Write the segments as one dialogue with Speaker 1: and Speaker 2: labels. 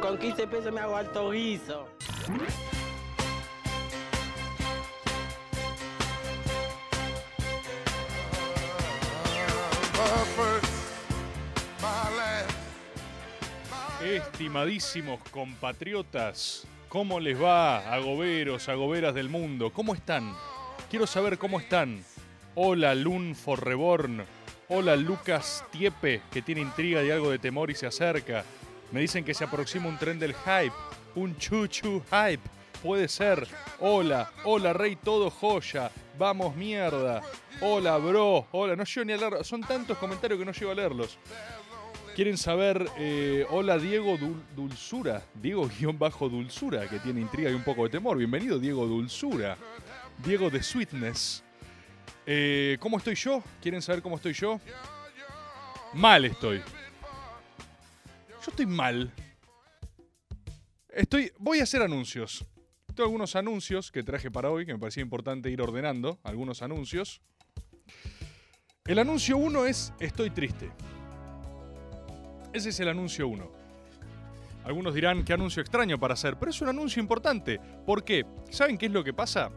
Speaker 1: Con 15 pesos me hago alto guiso.
Speaker 2: Estimadísimos compatriotas, ¿cómo les va, agoberos, agoberas del mundo? ¿Cómo están? Quiero saber cómo están. Hola, Lun for Reborn. Hola, Lucas Tiepe, que tiene intriga y algo de temor y se acerca. Me dicen que se aproxima un tren del hype. Un chuchu hype. Puede ser. Hola, hola, Rey Todo Joya. Vamos, mierda. Hola, bro. Hola, no llego ni a leer. Son tantos comentarios que no llego a leerlos. Quieren saber, eh, hola Diego Dul- Dulzura, Diego guion bajo Dulzura, que tiene intriga y un poco de temor. Bienvenido Diego Dulzura, Diego de Sweetness. Eh, ¿Cómo estoy yo? ¿Quieren saber cómo estoy yo? Mal estoy. Yo estoy mal. Estoy, voy a hacer anuncios. Tengo algunos anuncios que traje para hoy, que me parecía importante ir ordenando, algunos anuncios. El anuncio uno es estoy triste. Ese es el anuncio 1. Algunos dirán qué anuncio extraño para hacer, pero es un anuncio importante. ¿Por qué? ¿Saben qué es lo que pasa?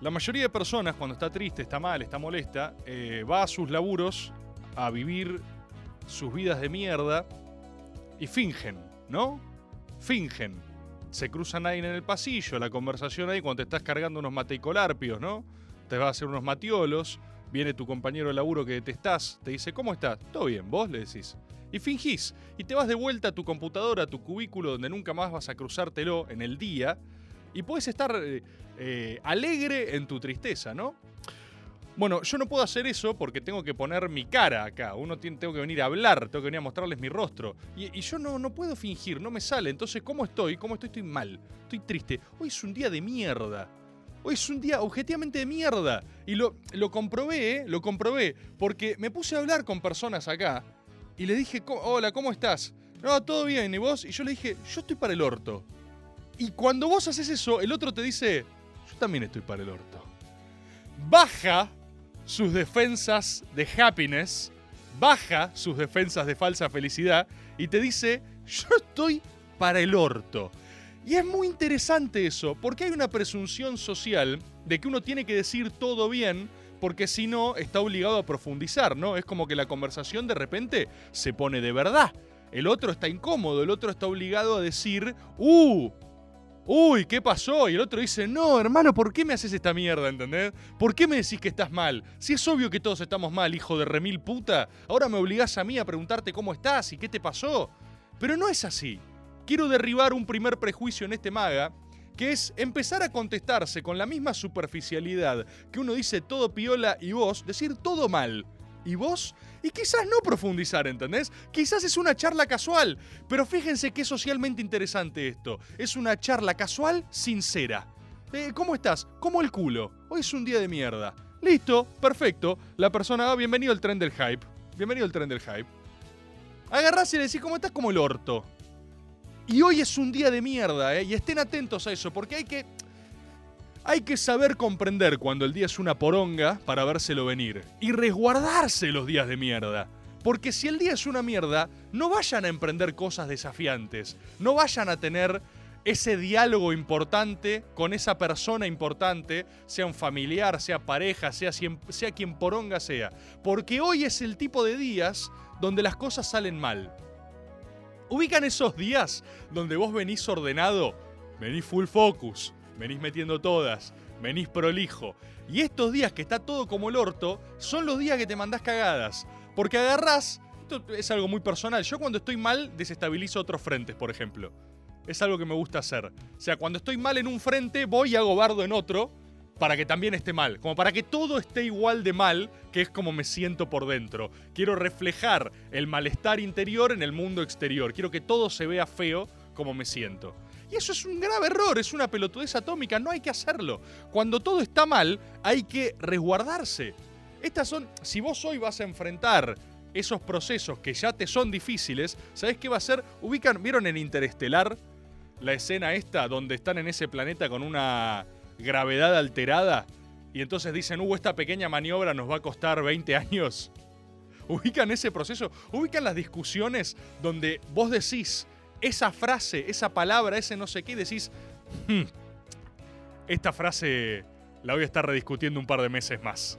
Speaker 2: La mayoría de personas cuando está triste, está mal, está molesta, eh, va a sus laburos a vivir sus vidas de mierda y fingen, ¿no? Fingen. Se cruzan ahí en el pasillo, la conversación ahí cuando te estás cargando unos mateicolarpios, ¿no? Te vas a hacer unos matiolos, viene tu compañero de laburo que detestás, te dice, ¿cómo estás? Todo bien, vos le decís y fingís. Y te vas de vuelta a tu computadora, a tu cubículo, donde nunca más vas a cruzártelo en el día. Y puedes estar eh, eh, alegre en tu tristeza, ¿no? Bueno, yo no puedo hacer eso porque tengo que poner mi cara acá. Uno tiene, tengo que venir a hablar, tengo que venir a mostrarles mi rostro. Y, yo no, no puedo fingir, no me sale. Entonces, ¿cómo estoy? ¿Cómo estoy? Estoy mal. Estoy triste. Hoy es un día de mierda. Hoy es un día objetivamente de mierda. Y lo, lo comprobé, ¿eh? Lo comprobé. Porque me puse a hablar con personas acá. Y le dije, "Co- hola, ¿cómo estás? No, todo bien, ¿y vos? Y yo le dije, yo estoy para el orto. Y cuando vos haces eso, el otro te dice, yo también estoy para el orto. Baja sus defensas de happiness, baja sus defensas de falsa felicidad y te dice, yo estoy para el orto. Y es muy interesante eso, porque hay una presunción social de que uno tiene que decir todo bien, porque si no está obligado a profundizar, ¿no? Es como que la conversación de repente se pone de verdad. El otro está incómodo, el otro está obligado a decir, ¡uh! Uy, ¿qué pasó? Y el otro dice, no, hermano, ¿por qué me haces esta mierda, entendés? ¿Por qué me decís que estás mal? Si es obvio que todos estamos mal, hijo de remil puta, ahora me obligás a mí a preguntarte cómo estás y qué te pasó. Pero no es así. Quiero derribar un primer prejuicio en este maga, que es empezar a contestarse con la misma superficialidad que uno dice todo piola y vos, decir todo mal. ¿Y vos? Y quizás no profundizar, ¿entendés? Quizás es una charla casual, pero fíjense qué socialmente interesante esto. Es una charla casual sincera. Eh, ¿Cómo estás? ¿Cómo el culo? Hoy es un día de mierda. Listo, perfecto. La persona va, bienvenido al tren del hype. Bienvenido al tren del hype. Agarrás y le decís, ¿cómo estás? Como el orto. Y hoy es un día de mierda, ¿eh? Y estén atentos a eso, porque hay que... Hay que saber comprender cuando el día es una poronga para vérselo venir. Y resguardarse los días de mierda. Porque si el día es una mierda, no vayan a emprender cosas desafiantes. No vayan a tener ese diálogo importante con esa persona importante, sea un familiar, sea pareja, sea, sea quien poronga sea. Porque hoy es el tipo de días donde las cosas salen mal. Ubican esos días donde vos venís ordenado, venís full focus, venís metiendo todas, venís prolijo. Y estos días que está todo como el orto, son los días que te mandás cagadas. Porque agarrás, esto es algo muy personal, yo cuando estoy mal desestabilizo otros frentes, por ejemplo. Es algo que me gusta hacer. O sea, cuando estoy mal en un frente, voy y hago bardo en otro para que también esté mal. Como para que todo esté igual de mal, que es como me siento por dentro. Quiero reflejar el malestar interior en el mundo exterior. Quiero que todo se vea feo como me siento. Y eso es un grave error, es una pelotudez atómica, no hay que hacerlo. Cuando todo está mal, hay que resguardarse. Estas son, si vos hoy vas a enfrentar esos procesos que ya te son difíciles, ¿sabés qué va a ser? Ubican, ¿vieron en Interestelar la escena esta donde están en ese planeta con una gravedad alterada? Y entonces dicen, uh, esta pequeña maniobra nos va a costar 20 años. Ubican ese proceso, ubican las discusiones donde vos decís esa frase, esa palabra, ese no sé qué, decís, "Hmm, esta frase la voy a estar rediscutiendo un par de meses más.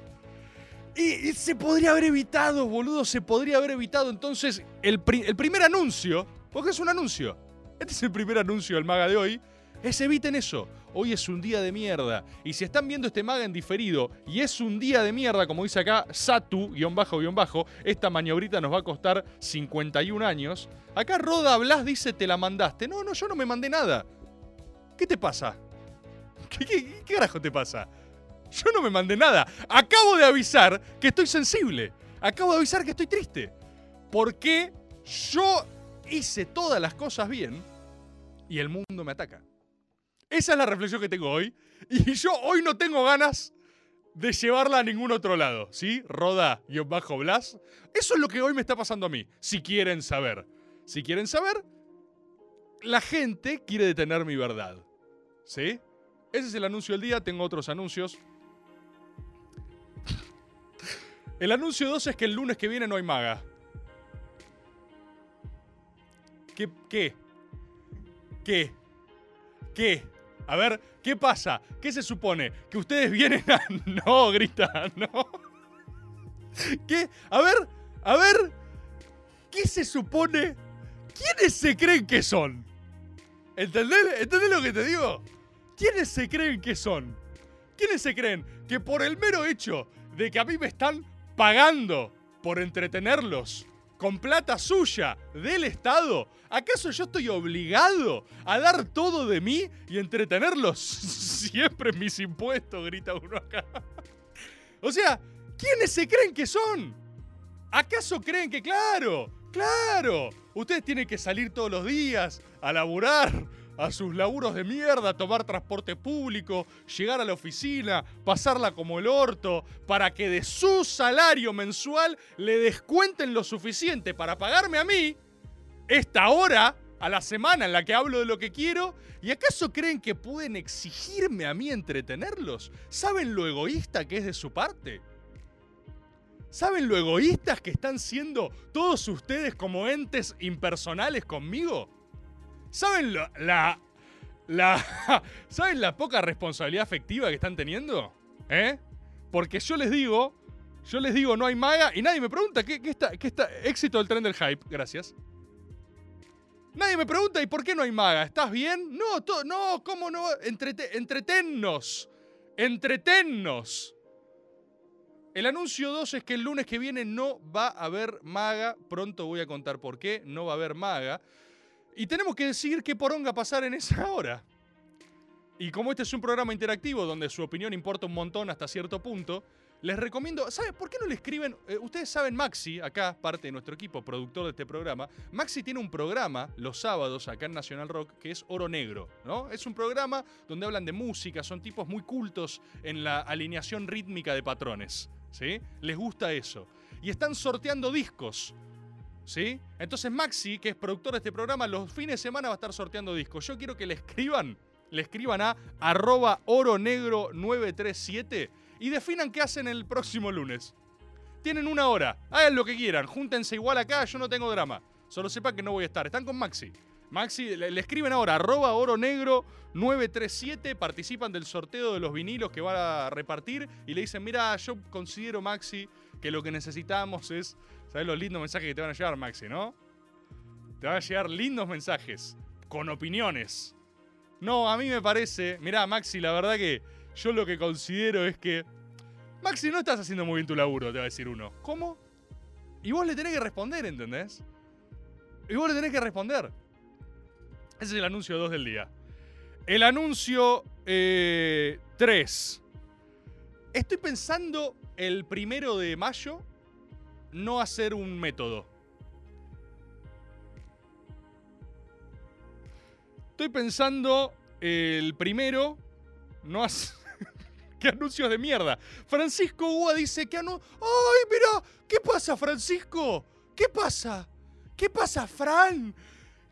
Speaker 2: Y, se podría haber evitado, boludo, se podría haber evitado. Entonces, el, el primer anuncio, porque es un anuncio, este es el primer anuncio del maga de hoy, es eviten eso. Hoy es un día de mierda. Y si están viendo este maga en diferido y es un día de mierda, como dice acá, Satu, guion bajo, guion bajo, esta maniobrita nos va a costar 51 años. Acá Roda Blas dice, te la mandaste. No, no, yo no me mandé nada. ¿Qué te pasa? ¿Qué, qué, qué carajo te pasa? Yo no me mandé nada. Acabo de avisar que estoy sensible. Acabo de avisar que estoy triste. Porque yo hice todas las cosas bien y el mundo me ataca. Esa es la reflexión que tengo hoy. Y yo hoy no tengo ganas de llevarla a ningún otro lado. ¿Sí? Roda y bajo Blas. Eso es lo que hoy me está pasando a mí. Si quieren saber. Si quieren saber, la gente quiere detener mi verdad. ¿Sí? Ese es el anuncio del día. Tengo otros anuncios. El anuncio 2 es que el lunes que viene no hay maga. ¿Qué? ¿Qué? ¿Qué? ¿Qué? A ver, ¿qué pasa? ¿Qué se supone? ¿Que ustedes vienen a.? No, grita, no. ¿Qué? A ver, a ver. ¿Qué se supone? ¿Quiénes se creen que son? ¿Entendés? ¿Entendés lo que te digo? ¿Quiénes se creen que son? ¿Quiénes se creen que por el mero hecho de que a mí me están pagando por entretenerlos con plata suya del Estado, ¿acaso yo estoy obligado a dar todo de mí y entretenerlos siempre en mis impuestos? Grita uno acá. O sea, ¿quiénes se creen que son? ¿Acaso creen que, claro, claro, ustedes tienen que salir todos los días a laburar, a sus laburos de mierda, tomar transporte público, llegar a la oficina, pasarla como el orto, para que de su salario mensual le descuenten lo suficiente para pagarme a mí esta hora a la semana en la que hablo de lo que quiero? ¿Y acaso creen que pueden exigirme a mí entretenerlos? ¿Saben lo egoísta que es de su parte? ¿Saben lo egoístas que están siendo todos ustedes como entes impersonales conmigo? ¿Saben la, la, ¿Saben la poca responsabilidad afectiva que están teniendo? ¿Eh? Porque yo les digo, yo les digo no hay maga y nadie me pregunta qué, qué está, qué está, éxito del tren del hype, gracias. Nadie me pregunta, ¿y por qué no hay maga? ¿Estás bien? No, no, ¿cómo no? Entrete- entretennos. Entretennos. El anuncio 2 es que el lunes que viene no va a haber maga. Pronto voy a contar por qué no va a haber maga. Y tenemos que decidir qué poronga pasar en esa hora. Y como este es un programa interactivo donde su opinión importa un montón hasta cierto punto, les recomiendo, ¿saben por qué no le escriben? eh, ustedes saben, Maxi, acá parte de nuestro equipo, productor de este programa, Maxi tiene un programa los sábados acá en National Rock que es Oro Negro, ¿no? Es un programa donde hablan de música, son tipos muy cultos en la alineación rítmica de patrones, ¿sí? Les gusta eso. Y están sorteando discos. ¿Sí? Entonces Maxi, que es productor de este programa, los fines de semana va a estar sorteando discos. Yo quiero que le escriban, le escriban a arroba oronegro937 y definan qué hacen el próximo lunes. Tienen una hora, hagan lo que quieran, júntense igual acá, yo no tengo drama. Solo sepan que no voy a estar, están con Maxi. Maxi, le, escriben ahora, arroba oronegro937, participan del sorteo de los vinilos que va a repartir y le dicen, mira, yo considero, Maxi, que lo que necesitamos es, ¿sabes los lindos mensajes que te van a llegar, Maxi, no? Te van a llegar lindos mensajes, con opiniones. No, a mí me parece, mirá, Maxi, la verdad que yo lo que considero es que, Maxi, no estás haciendo muy bien tu laburo, te va a decir uno. ¿Cómo? Y vos le tenés que responder, ¿entendés? Y vos le tenés que responder. Ese es el anuncio 2 del día. El anuncio 3. Estoy pensando el primero de mayo no hacer un método. Estoy pensando el primero, no hace... ¿Qué anuncios de mierda? Francisco Ua dice que anu... ¡Ay, mira! ¿Qué pasa, Francisco? ¿Qué pasa? ¿Qué pasa, Fran?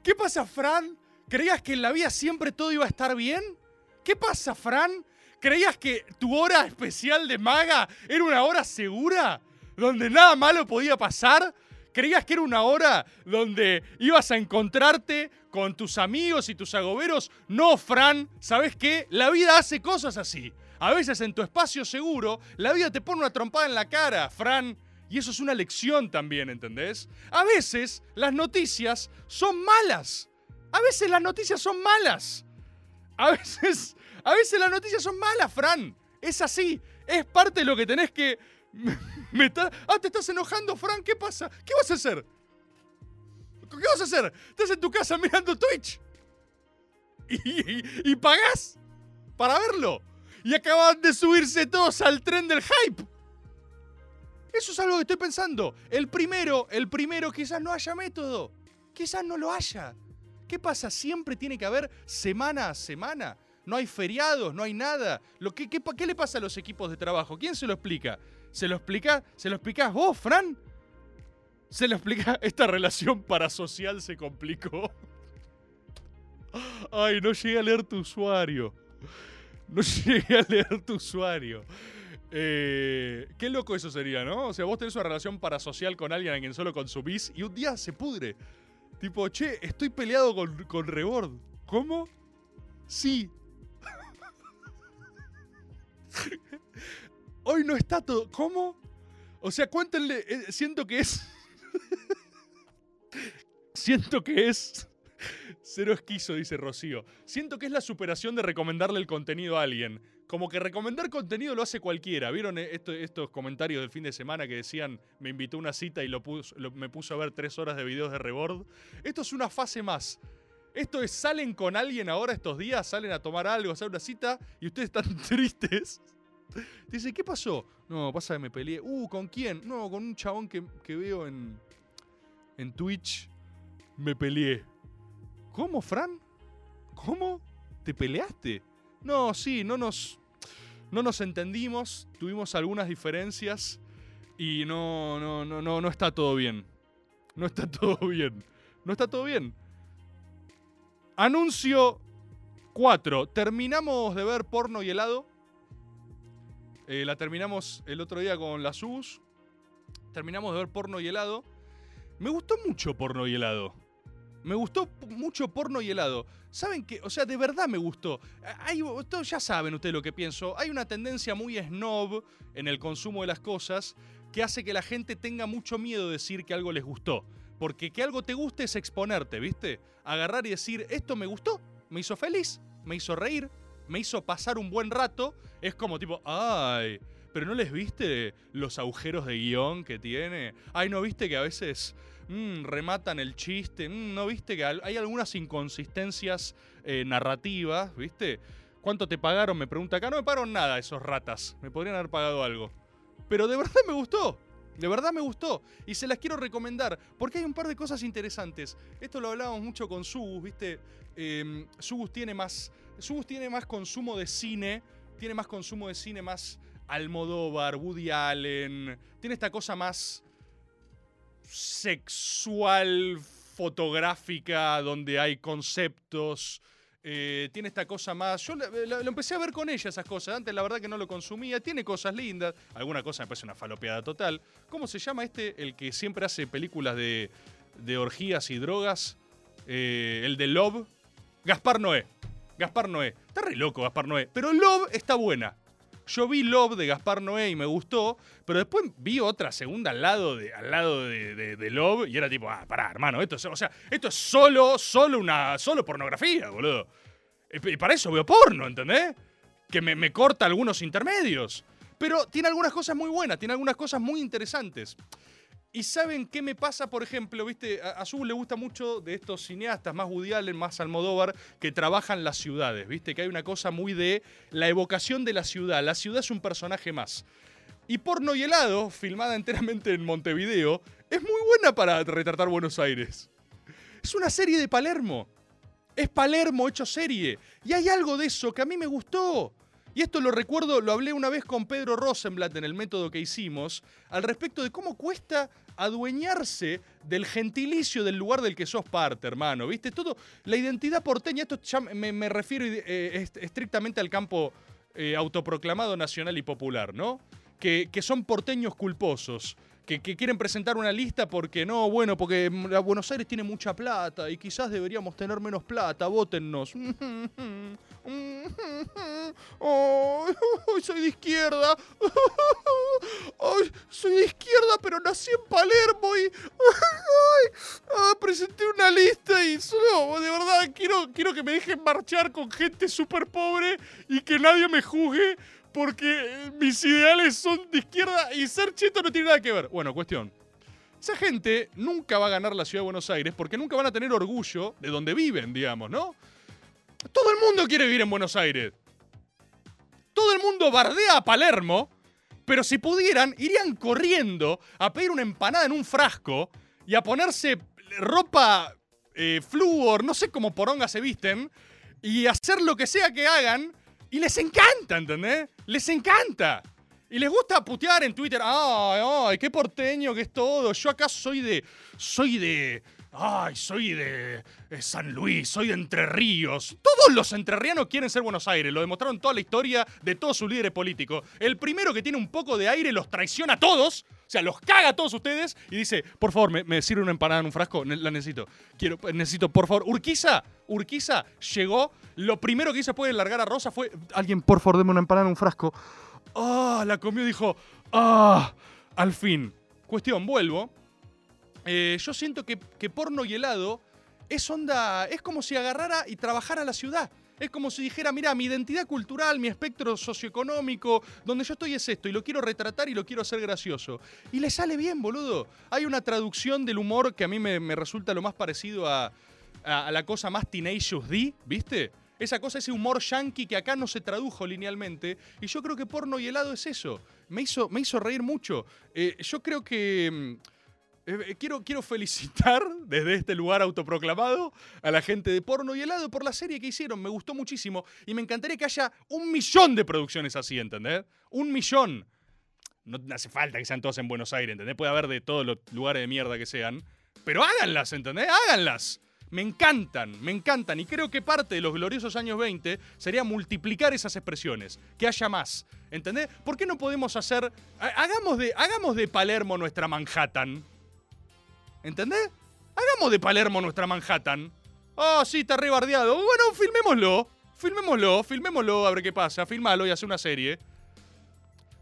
Speaker 2: ¿Qué pasa, Fran? ¿Creías que en la vida siempre todo iba a estar bien? ¿Qué pasa, Fran? ¿Creías que tu hora especial de maga era una hora segura? ¿Donde nada malo podía pasar? ¿Creías que era una hora donde ibas a encontrarte con tus amigos y tus agoberos? No, Fran, ¿sabes qué? La vida hace cosas así. A veces en tu espacio seguro, la vida te pone una trompada en la cara, Fran. Y eso es una lección también, ¿entendés? A veces las noticias son malas. A veces las noticias son malas. A veces, a veces las noticias son malas, Fran. Es así. Es parte de lo que tenés que... Me está- ah, te estás enojando, Fran. ¿Qué pasa? ¿Qué vas a hacer? ¿Qué vas a hacer? Estás en tu casa mirando Twitch. Y, y, y pagás para verlo. Y acaban de subirse todos al tren del hype. Eso es algo que estoy pensando. El primero, el primero quizás no haya método. Quizás no lo haya. ¿Qué pasa? Siempre tiene que haber semana a semana. No hay feriados, no hay nada. Lo qué, qué le pasa a los equipos de trabajo? ¿Quién se lo explica? ¿Se lo explica? ¿Se lo explicás vos, Fran? ¿Se lo explica? Esta relación parasocial se complicó. Ay, no llegué a leer tu usuario. No llegué a leer tu usuario. Eh, qué loco eso sería, ¿no? O sea, vos tenés una relación parasocial con alguien a quien solo consumís y un día se pudre. Tipo, che, estoy peleado con, con Rebord. ¿Cómo? Sí. Hoy no está todo. ¿Cómo? O sea, cuéntenle. eh, siento que es. siento que es. Cero esquizo, dice Rocío. Siento que es la superación de recomendarle el contenido a alguien. Como que recomendar contenido lo hace cualquiera. ¿Vieron esto- estos comentarios del fin de semana que decían me invitó a una cita y lo me puso a ver tres horas de videos de Rebord? Esto es una fase más. Esto es, salen con alguien ahora estos días, salen a tomar algo, a hacer una cita y ustedes están tristes. Dice, ¿qué pasó? No, pasa que me peleé. Uh, ¿con quién? No, con un chabón que, que veo en, en Twitch. Me peleé. ¿Cómo, Fran? ¿Cómo? ¿Te peleaste? No, sí, no nos, no nos entendimos, tuvimos algunas diferencias y no, no, no, no, no está todo bien. No está todo bien. No está todo bien. Anuncio 4. Terminamos de ver porno y helado. Eh, la terminamos el otro día con las US. Terminamos de ver porno y helado. Me gustó mucho porno y helado. Me gustó mucho porno y helado. ¿Saben qué? O sea, de verdad me gustó. Hay, ya saben ustedes lo que pienso. Hay una tendencia muy snob en el consumo de las cosas que hace que la gente tenga mucho miedo de decir que algo les gustó. Porque que algo te guste es exponerte, ¿viste? Agarrar y decir, esto me gustó, me hizo feliz, me hizo reír, me hizo pasar un buen rato. Es como tipo, ay, pero ¿no les viste los agujeros de guion que tiene? Ay, ¿no viste que a veces mm, rematan el chiste? Mm, ¿No viste que hay algunas inconsistencias eh, narrativas, ¿viste? ¿Cuánto te pagaron? Me pregunta acá. No me pagaron nada esos ratas. Me podrían haber pagado algo. Pero de verdad me gustó. De verdad me gustó. Y se las quiero recomendar. Porque hay un par de cosas interesantes. Esto lo hablábamos mucho con Sugus, ¿viste? Eh, tiene más. Sugus tiene más consumo de cine. Tiene más consumo de cine más Almodóvar, Woody Allen. Tiene esta cosa más sexual, fotográfica, donde hay conceptos. Eh, tiene esta cosa más. Yo lo empecé a ver con ella, esas cosas. Antes, la verdad, que no lo consumía. Tiene cosas lindas. Alguna cosa me parece una falopeada total. ¿Cómo se llama este? El que siempre hace películas de, de orgías y drogas. Eh, el de Love. Gaspar Noé. Gaspar Noé. Está re loco Gaspar Noé. Pero Love está buena. Yo vi Love de Gaspar Noé y me gustó, pero después vi otra segunda al lado de, al lado de, Love y era tipo, ah, pará, hermano, esto es, o sea, esto es solo, solo una, solo pornografía, boludo. Y para eso veo porno, ¿entendés? Que me corta algunos intermedios. Pero tiene algunas cosas muy buenas, tiene algunas cosas muy interesantes. Y saben qué me pasa, por ejemplo, viste, a, a le gusta mucho de estos cineastas más Woody más Almodóvar, que trabajan las ciudades, viste, que hay una cosa muy de la evocación de la ciudad. La ciudad es un personaje más. Y Porno y helado, filmada enteramente en Montevideo, es muy buena para retratar Buenos Aires. Es una serie de Palermo. Es Palermo hecho serie. Y hay algo de eso que a mí me gustó. Y esto lo recuerdo, lo hablé una vez con Pedro Rosenblatt en el método que hicimos, al respecto de cómo cuesta adueñarse del gentilicio del lugar del que sos parte, hermano. ¿Viste? Todo, la identidad porteña, esto ya me, me refiero eh, est- estrictamente al campo eh, autoproclamado nacional y popular, ¿no? Que son porteños culposos. Que, que quieren presentar una lista porque no, bueno, porque Buenos Aires tiene mucha plata y quizás deberíamos tener menos plata, votennos. Ay, soy de izquierda. Ay, soy de izquierda, pero nací en Palermo y. Ah, presenté una lista y. No, de verdad, quiero, quiero que me dejen marchar con gente súper pobre y que nadie me juzgue porque mis ideales son de izquierda y ser cheto no tiene nada que ver. Bueno, cuestión. Esa gente nunca va a ganar la ciudad de Buenos Aires porque nunca van a tener orgullo de donde viven, digamos, ¿no? Todo el mundo quiere vivir en Buenos Aires. Todo el mundo bardea a Palermo, pero si pudieran, irían corriendo a pedir una empanada en un frasco y a ponerse ropa eh, flúor, no sé cómo poronga se visten, y hacer lo que sea que hagan, y les encanta, ¿entendés? Les encanta. Y les gusta putear en Twitter, ay, ay, qué porteño que es todo. Yo acá soy de. Soy de. Ay, soy de eh, San Luis, soy de Entre Ríos. Todos los entrerrianos quieren ser Buenos Aires, lo demostraron toda la historia de todos sus líderes políticos. El primero que tiene un poco de aire los traiciona a todos, o sea, los caga a todos ustedes y dice, por favor, me, sirve una empanada en un frasco, la necesito. Quiero, necesito, por favor. Urquiza, Urquiza llegó, lo primero que hizo después de largar a Rosa fue, alguien, por favor, deme una empanada en un frasco. Ah, la comió y dijo, ah, al fin. Cuestión, vuelvo. Eh, yo siento que, que porno y helado es onda. Es como si agarrara y trabajara la ciudad. Es como si dijera, mira, mi identidad cultural, mi espectro socioeconómico, donde yo estoy es esto, y lo quiero retratar y lo quiero hacer gracioso. Y le sale bien, boludo. Hay una traducción del humor que a mí me, me resulta lo más parecido a, a, la cosa más Tenacious D, ¿viste? Esa cosa, ese humor yankee que acá no se tradujo linealmente. Y yo creo que porno y helado es eso. Me hizo, me hizo reír mucho. Eh, yo creo que. Mm, eh, quiero, quiero felicitar desde este lugar autoproclamado a la gente de porno y helado por la serie que hicieron. Me gustó muchísimo. Y me encantaría que haya un millón de producciones así, ¿entendés? Un millón. No hace falta que sean todas en Buenos Aires, ¿entendés? Puede haber de todos los lugares de mierda que sean. Pero háganlas, ¿entendés? Háganlas. Me encantan, me encantan. Y creo que parte de los gloriosos años 20 sería multiplicar esas expresiones. Que haya más. ¿Entendés? ¿Por qué no podemos hacer. ha- Hagamos de, hagamos de Palermo nuestra Manhattan. ¿Entendés? Hagamos de Palermo nuestra Manhattan. Ah, sí, está rebardeado. Bueno, filmémoslo. Filmémoslo, filmémoslo, a ver qué pasa. Filmalo y hace una serie.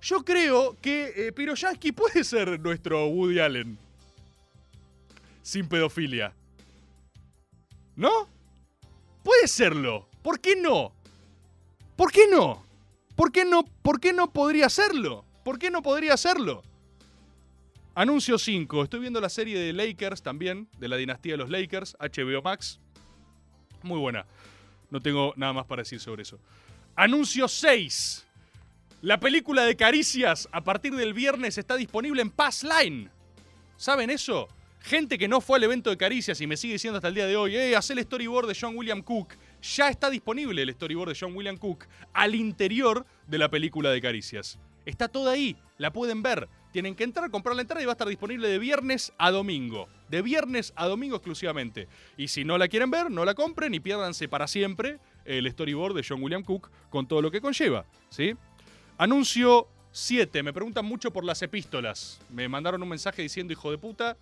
Speaker 2: Yo creo que eh, puede ser nuestro Woody Allen. Sin pedofilia. ¿No? Puede serlo. ¿Por qué no? ¿Por qué no? ¿Por qué no? ¿Por qué no podría serlo? ¿Por qué no podría serlo? Anuncio 5. Estoy viendo la serie de Lakers también, de la dinastía de los Lakers, HBO Max. Muy buena. No tengo nada más para decir sobre eso. Anuncio 6. La película de Caricias a partir del viernes está disponible en Passline. ¿Saben eso? Gente que no fue al evento de Caricias y me sigue diciendo hasta el día de hoy, eh, haz el storyboard de John William Cook. Ya está disponible el storyboard de John William Cook al interior de la película de Caricias. Está toda ahí, la pueden ver. Tienen que entrar, comprar la entrada y va a estar disponible de viernes a domingo. De viernes a domingo exclusivamente. Y si no la quieren ver, no la compren y piérdanse para siempre el storyboard de John William Cook con todo lo que conlleva. ¿Sí? Anuncio 7. Me preguntan mucho por las epístolas. Me mandaron un mensaje diciendo, hijo de puta,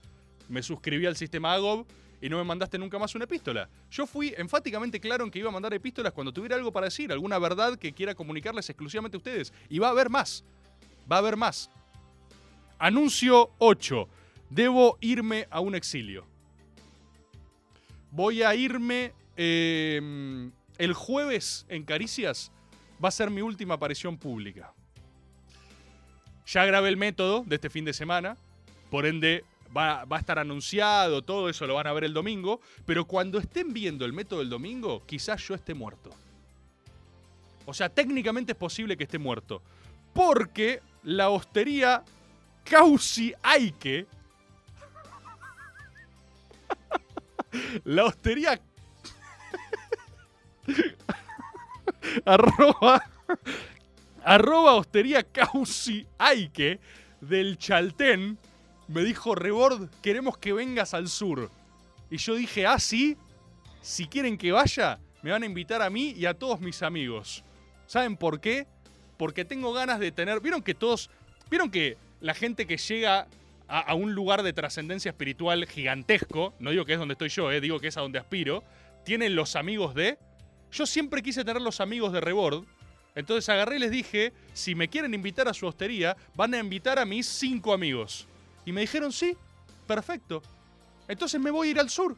Speaker 2: me suscribí al sistema AGOB y no me mandaste nunca más una epístola. Yo fui enfáticamente claro en que iba a mandar epístolas cuando tuviera algo para decir, alguna verdad que quiera comunicarles exclusivamente a ustedes. Y va a haber más. Va a haber más. Anuncio 8. Debo irme a un exilio. Voy a irme eh, el jueves en Caricias. Va a ser mi última aparición pública. Ya grabé el método de este fin de semana. Por ende, va, va a estar anunciado, todo eso lo van a ver el domingo. Pero cuando estén viendo el método del domingo, quizás yo esté muerto. O sea, técnicamente es posible que esté muerto. Porque la hostería Causi Aike. la hostería. arroba, arroba hostería Causi Aike del Chaltén me dijo, Rebord, queremos que vengas al sur. Y yo dije, ah, sí, si quieren que vaya, me van a invitar a mí y a todos mis amigos. ¿Saben por qué? Porque tengo ganas de tener. ¿Vieron que todos. ¿Vieron que la gente que llega a, un lugar de trascendencia espiritual gigantesco, no digo que es donde estoy yo, eh, digo que es a donde aspiro, tienen los amigos de. Yo siempre quise tener los amigos de Rebord. Entonces agarré y les dije: si me quieren invitar a su hostería, van a invitar a mis cinco amigos. Y me dijeron: sí, perfecto. Entonces me voy a ir al sur.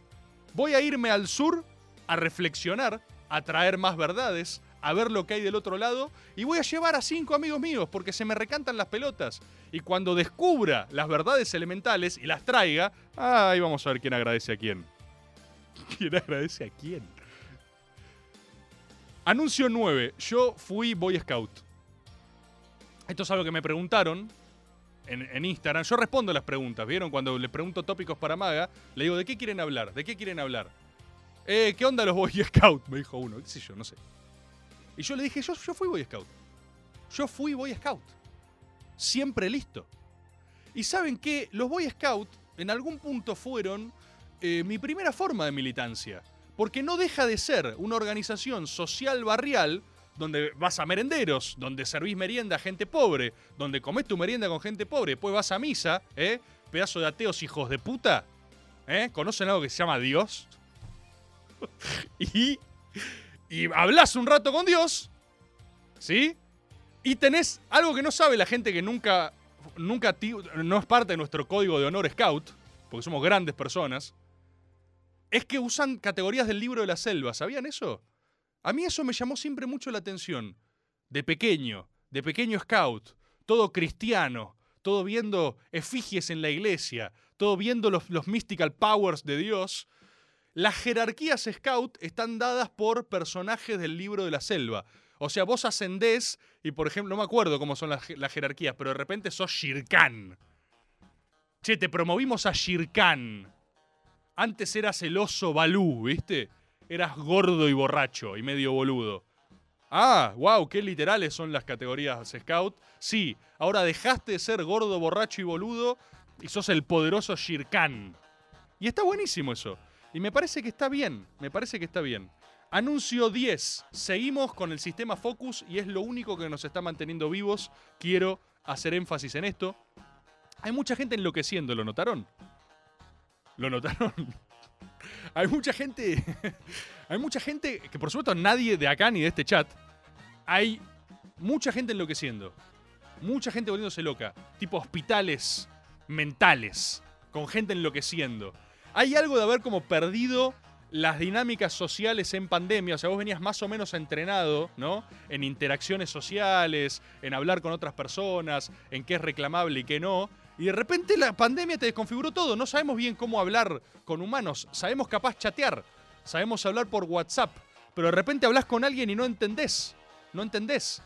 Speaker 2: Voy a irme al sur a reflexionar, a traer más verdades, a ver lo que hay del otro lado y voy a llevar a cinco amigos míos porque se me recantan las pelotas. Y cuando descubra las verdades elementales y las traiga, ah, ahí vamos a ver quién agradece a quién. ¿Quién agradece a quién? Anuncio 9. Yo fui Boy Scout. Esto es algo que me preguntaron en, en Instagram. Yo respondo las preguntas, ¿vieron? Cuando le pregunto tópicos para Maga, le digo, ¿de qué quieren hablar? ¿De qué quieren hablar? Eh, ¿qué onda los Boy Scout? Me dijo uno, qué sé yo, no sé. Y yo le dije, yo, yo fui Boy Scout. Yo fui Boy Scout. Siempre listo. Y saben que los Boy Scout en algún punto fueron eh, mi primera forma de militancia. Porque no deja de ser una organización social barrial donde vas a merenderos, donde servís merienda a gente pobre, donde comés tu merienda con gente pobre, después vas a misa, ¿eh? Pedazo de ateos hijos de puta. ¿Eh? ¿Conocen algo que se llama Dios? y, y hablas un rato con Dios, ¿sí? Y tenés algo que no sabe la gente que nunca, nunca no es parte de nuestro código de honor scout, porque somos grandes personas, es que usan categorías del libro de la selva. ¿Sabían eso? A mí eso me llamó siempre mucho la atención. De pequeño, de pequeño scout, todo cristiano, todo viendo efigies en la iglesia, todo viendo los mystical powers de Dios. Las jerarquías scout están dadas por personajes del libro de la selva. O sea, vos ascendés y, por ejemplo, no me acuerdo cómo son las, jerarquías, pero de repente sos Shirkan. Che, te promovimos a Shirkan. Antes eras el oso Balú, ¿viste? Eras gordo y borracho y medio boludo. Ah, wow, qué literales son las categorías Scout. Sí, ahora dejaste de ser gordo, borracho y boludo y sos el poderoso Shirkan. Y está buenísimo eso. Y me parece que está bien, me parece que está bien. Anuncio 10. Seguimos con el sistema Focus y es lo único que nos está manteniendo vivos. Quiero hacer énfasis en esto. Hay mucha gente enloqueciendo, ¿lo notaron? ¿Lo notaron? Hay mucha gente. Hay mucha gente. Que por supuesto nadie de acá ni de este chat. Hay mucha gente enloqueciendo. Mucha gente volviéndose loca. Tipo hospitales mentales. Con gente enloqueciendo. Hay algo de haber como perdido las dinámicas sociales en pandemia. O sea, vos venías más o menos entrenado, ¿no? En interacciones sociales, en hablar con otras personas, en qué es reclamable y qué no. Y de repente la pandemia te desconfiguró todo. No sabemos bien cómo hablar con humanos. Sabemos capaz chatear. Sabemos hablar por WhatsApp. Pero de repente hablas con alguien y no entendés. No entendés.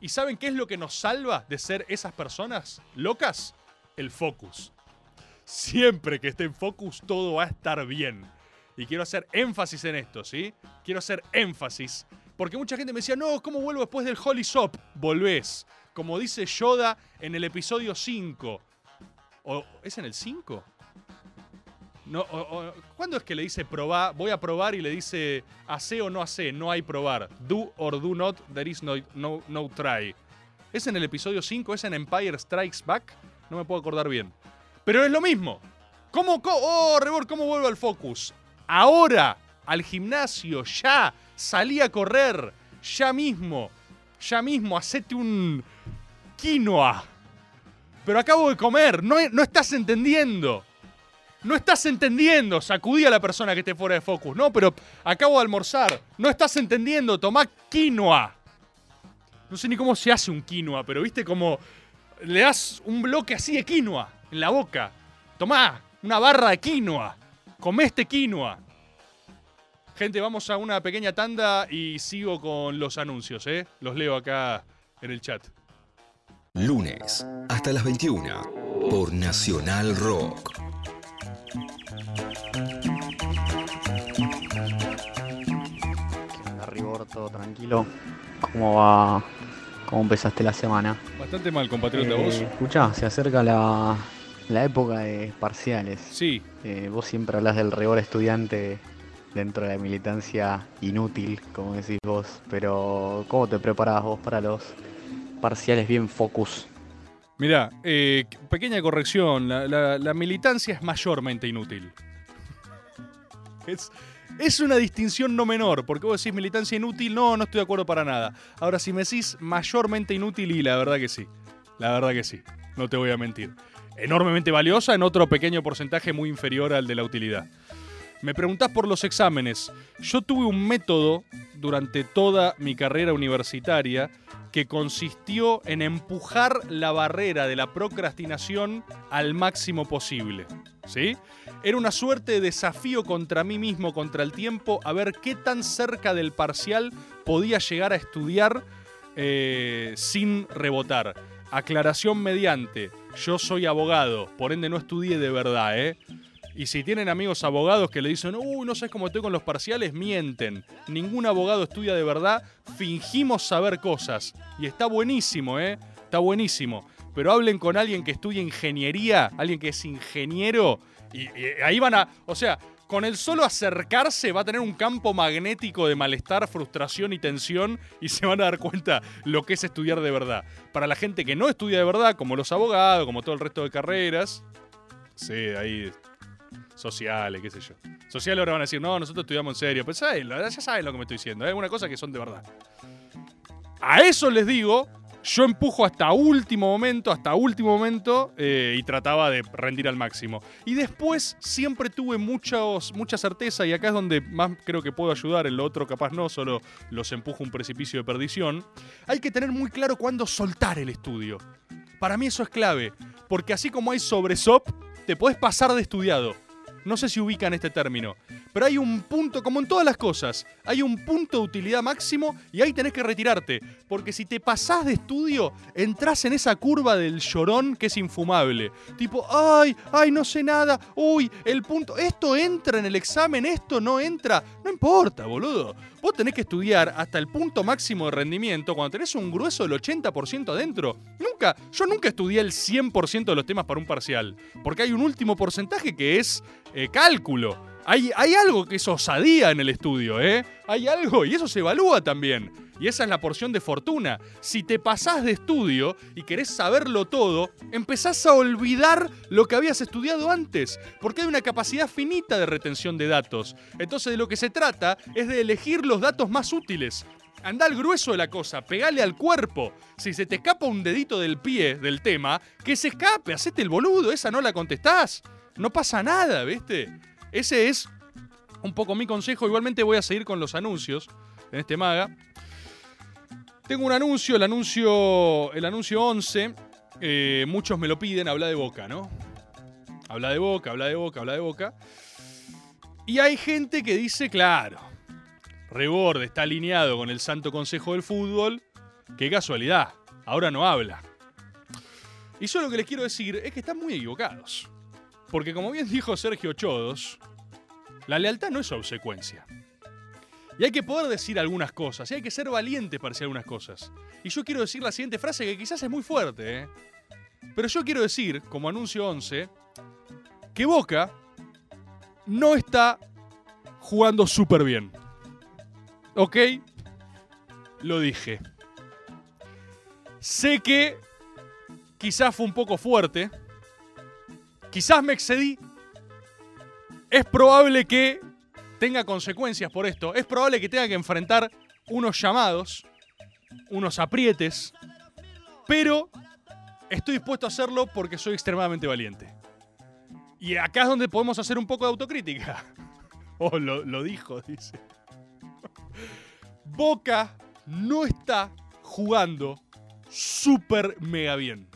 Speaker 2: ¿Y saben qué es lo que nos salva de ser esas personas locas? El focus. Siempre que esté en focus todo va a estar bien. Y quiero hacer énfasis en esto, ¿sí? Quiero hacer énfasis. Porque mucha gente me decía, no, ¿cómo vuelvo después del Holy Sop? Volvés. Como dice Yoda en el episodio 5. ¿O es en el 5? No, ¿Cuándo es que le dice probar? Voy a probar y le dice hace o no hace, no hay probar. Do or do not, there is no, no, no try. ¿Es en el episodio 5? ¿Es en Empire Strikes Back? No me puedo acordar bien. Pero es lo mismo. ¿Cómo? co- oh, Rebor, ¿cómo vuelvo al focus? Ahora, al gimnasio, ya. Salí a correr. Ya mismo. Ya mismo, hacete un quinoa. Pero acabo de comer. No, no estás entendiendo. No estás entendiendo. Sacudí a la persona que esté fuera de focus. No, pero acabo de almorzar. No estás entendiendo. Tomá quinoa. No sé ni cómo se hace un quinoa, pero viste como le das un bloque así de quinoa en la boca. Tomá una barra de quinoa. Comé este quinoa. Gente, vamos a una pequeña tanda y sigo con los anuncios, ¿eh? Los leo acá en el chat.
Speaker 3: Lunes hasta las 21 por Nacional Rock.
Speaker 4: Todo tranquilo. ¿Cómo va? ¿Cómo empezaste la semana?
Speaker 2: Bastante mal, compatriota, vos.
Speaker 4: Eh, escuchá, se acerca la, la época de parciales.
Speaker 2: Sí.
Speaker 4: Eh, vos siempre hablas del rigor estudiante dentro de la militancia inútil, como decís vos, pero ¿cómo te preparás vos para los parciales bien focus?
Speaker 2: Mirá, eh, pequeña corrección, la, la- la militancia es mayormente inútil. Es, es una distinción no menor, porque vos decís militancia inútil, no, no estoy de acuerdo para nada. Ahora, si me decís mayormente inútil, y la verdad que sí, la verdad que sí, no te voy a mentir. Enormemente valiosa en otro pequeño porcentaje muy inferior al de la utilidad. Me preguntás por los exámenes. Yo tuve un método durante toda mi carrera universitaria que consistió en empujar la barrera de la procrastinación al máximo posible. ¿Sí? Era una suerte de desafío contra mí mismo, contra el tiempo, a ver qué tan cerca del parcial podía llegar a estudiar eh, sin rebotar. Aclaración mediante, yo soy abogado, por ende no estudié de verdad, ¿eh? Y si tienen amigos abogados que le dicen, uy, no sabes cómo estoy con los parciales, mienten. Ningún abogado estudia de verdad, fingimos saber cosas. Y está buenísimo, ¿eh? Está buenísimo. Pero hablen con alguien que estudia ingeniería, alguien que es ingeniero, y, y ahí van a. O sea, con el solo acercarse va a tener un campo magnético de malestar, frustración y tensión, y se van a dar cuenta lo que es estudiar de verdad. Para la gente que no estudia de verdad, como los abogados, como todo el resto de carreras, sí, ahí sociales, qué sé yo. Sociales ahora van a decir, no, nosotros estudiamos en serio. Pues ya saben lo que me estoy diciendo. Hay algunas cosas que son de verdad. A eso les digo, yo empujo hasta último momento, hasta último momento, eh, y trataba de rendir al máximo. Y después siempre tuve muchos, mucha certeza, y acá es donde más creo que puedo ayudar, en lo otro capaz no, solo los empujo un precipicio de perdición. Hay que tener muy claro cuándo soltar el estudio. Para mí eso es clave, porque así como hay sobresop, te puedes pasar de estudiado. No sé si ubican este término, pero hay un punto, como en todas las cosas, hay un punto de utilidad máximo y ahí tenés que retirarte. Porque si te pasás de estudio, entras en esa curva del llorón que es infumable. Tipo, ay, ay, no sé nada, uy, el punto, esto entra en el examen, esto no entra. No importa, boludo. Vos tenés que estudiar hasta el punto máximo de rendimiento cuando tenés un grueso del 80% adentro. Nunca, yo nunca estudié el 100% de los temas para un parcial. Porque hay un último porcentaje que es eh, cálculo. Hay, hay algo que es osadía en el estudio, ¿eh? Hay algo y eso se evalúa también. Y esa es la porción de fortuna. Si te pasás de estudio y querés saberlo todo, empezás a olvidar lo que habías estudiado antes, porque hay una capacidad finita de retención de datos. Entonces de lo que se trata es de elegir los datos más útiles. Anda al grueso de la cosa, pegale al cuerpo. Si se te escapa un dedito del pie del tema, que se escape, hacete el boludo, esa no la contestás. No pasa nada, ¿viste? Ese es un poco mi consejo. Igualmente voy a seguir con los anuncios en este maga. Tengo un anuncio, el anuncio, el anuncio 11. eh, muchos me lo piden, habla de boca, ¿no? Habla de boca, habla de boca, habla de boca. Y hay gente que dice, claro, Reborde está alineado con el Santo Consejo del Fútbol. Qué casualidad, ahora no habla. Y yo lo que les quiero decir es que están muy equivocados. Porque como bien dijo Sergio Chodos, la lealtad no es obsecuencia. Y hay que poder decir algunas cosas, y hay que ser valiente para decir algunas cosas. Y yo quiero decir la siguiente frase que quizás es muy fuerte, ¿eh? Pero yo quiero decir, como anuncio 11, que Boca no está jugando súper bien. ¿Ok? Lo dije. Sé que quizás fue un poco fuerte. Quizás me excedí. Es probable que tenga consecuencias por esto. Es probable que tenga que enfrentar unos llamados, unos aprietes. Pero estoy dispuesto a hacerlo porque soy extremadamente valiente. Y acá es donde podemos hacer un poco de autocrítica. Oh, lo, lo dijo, dice. Boca no está jugando súper mega bien.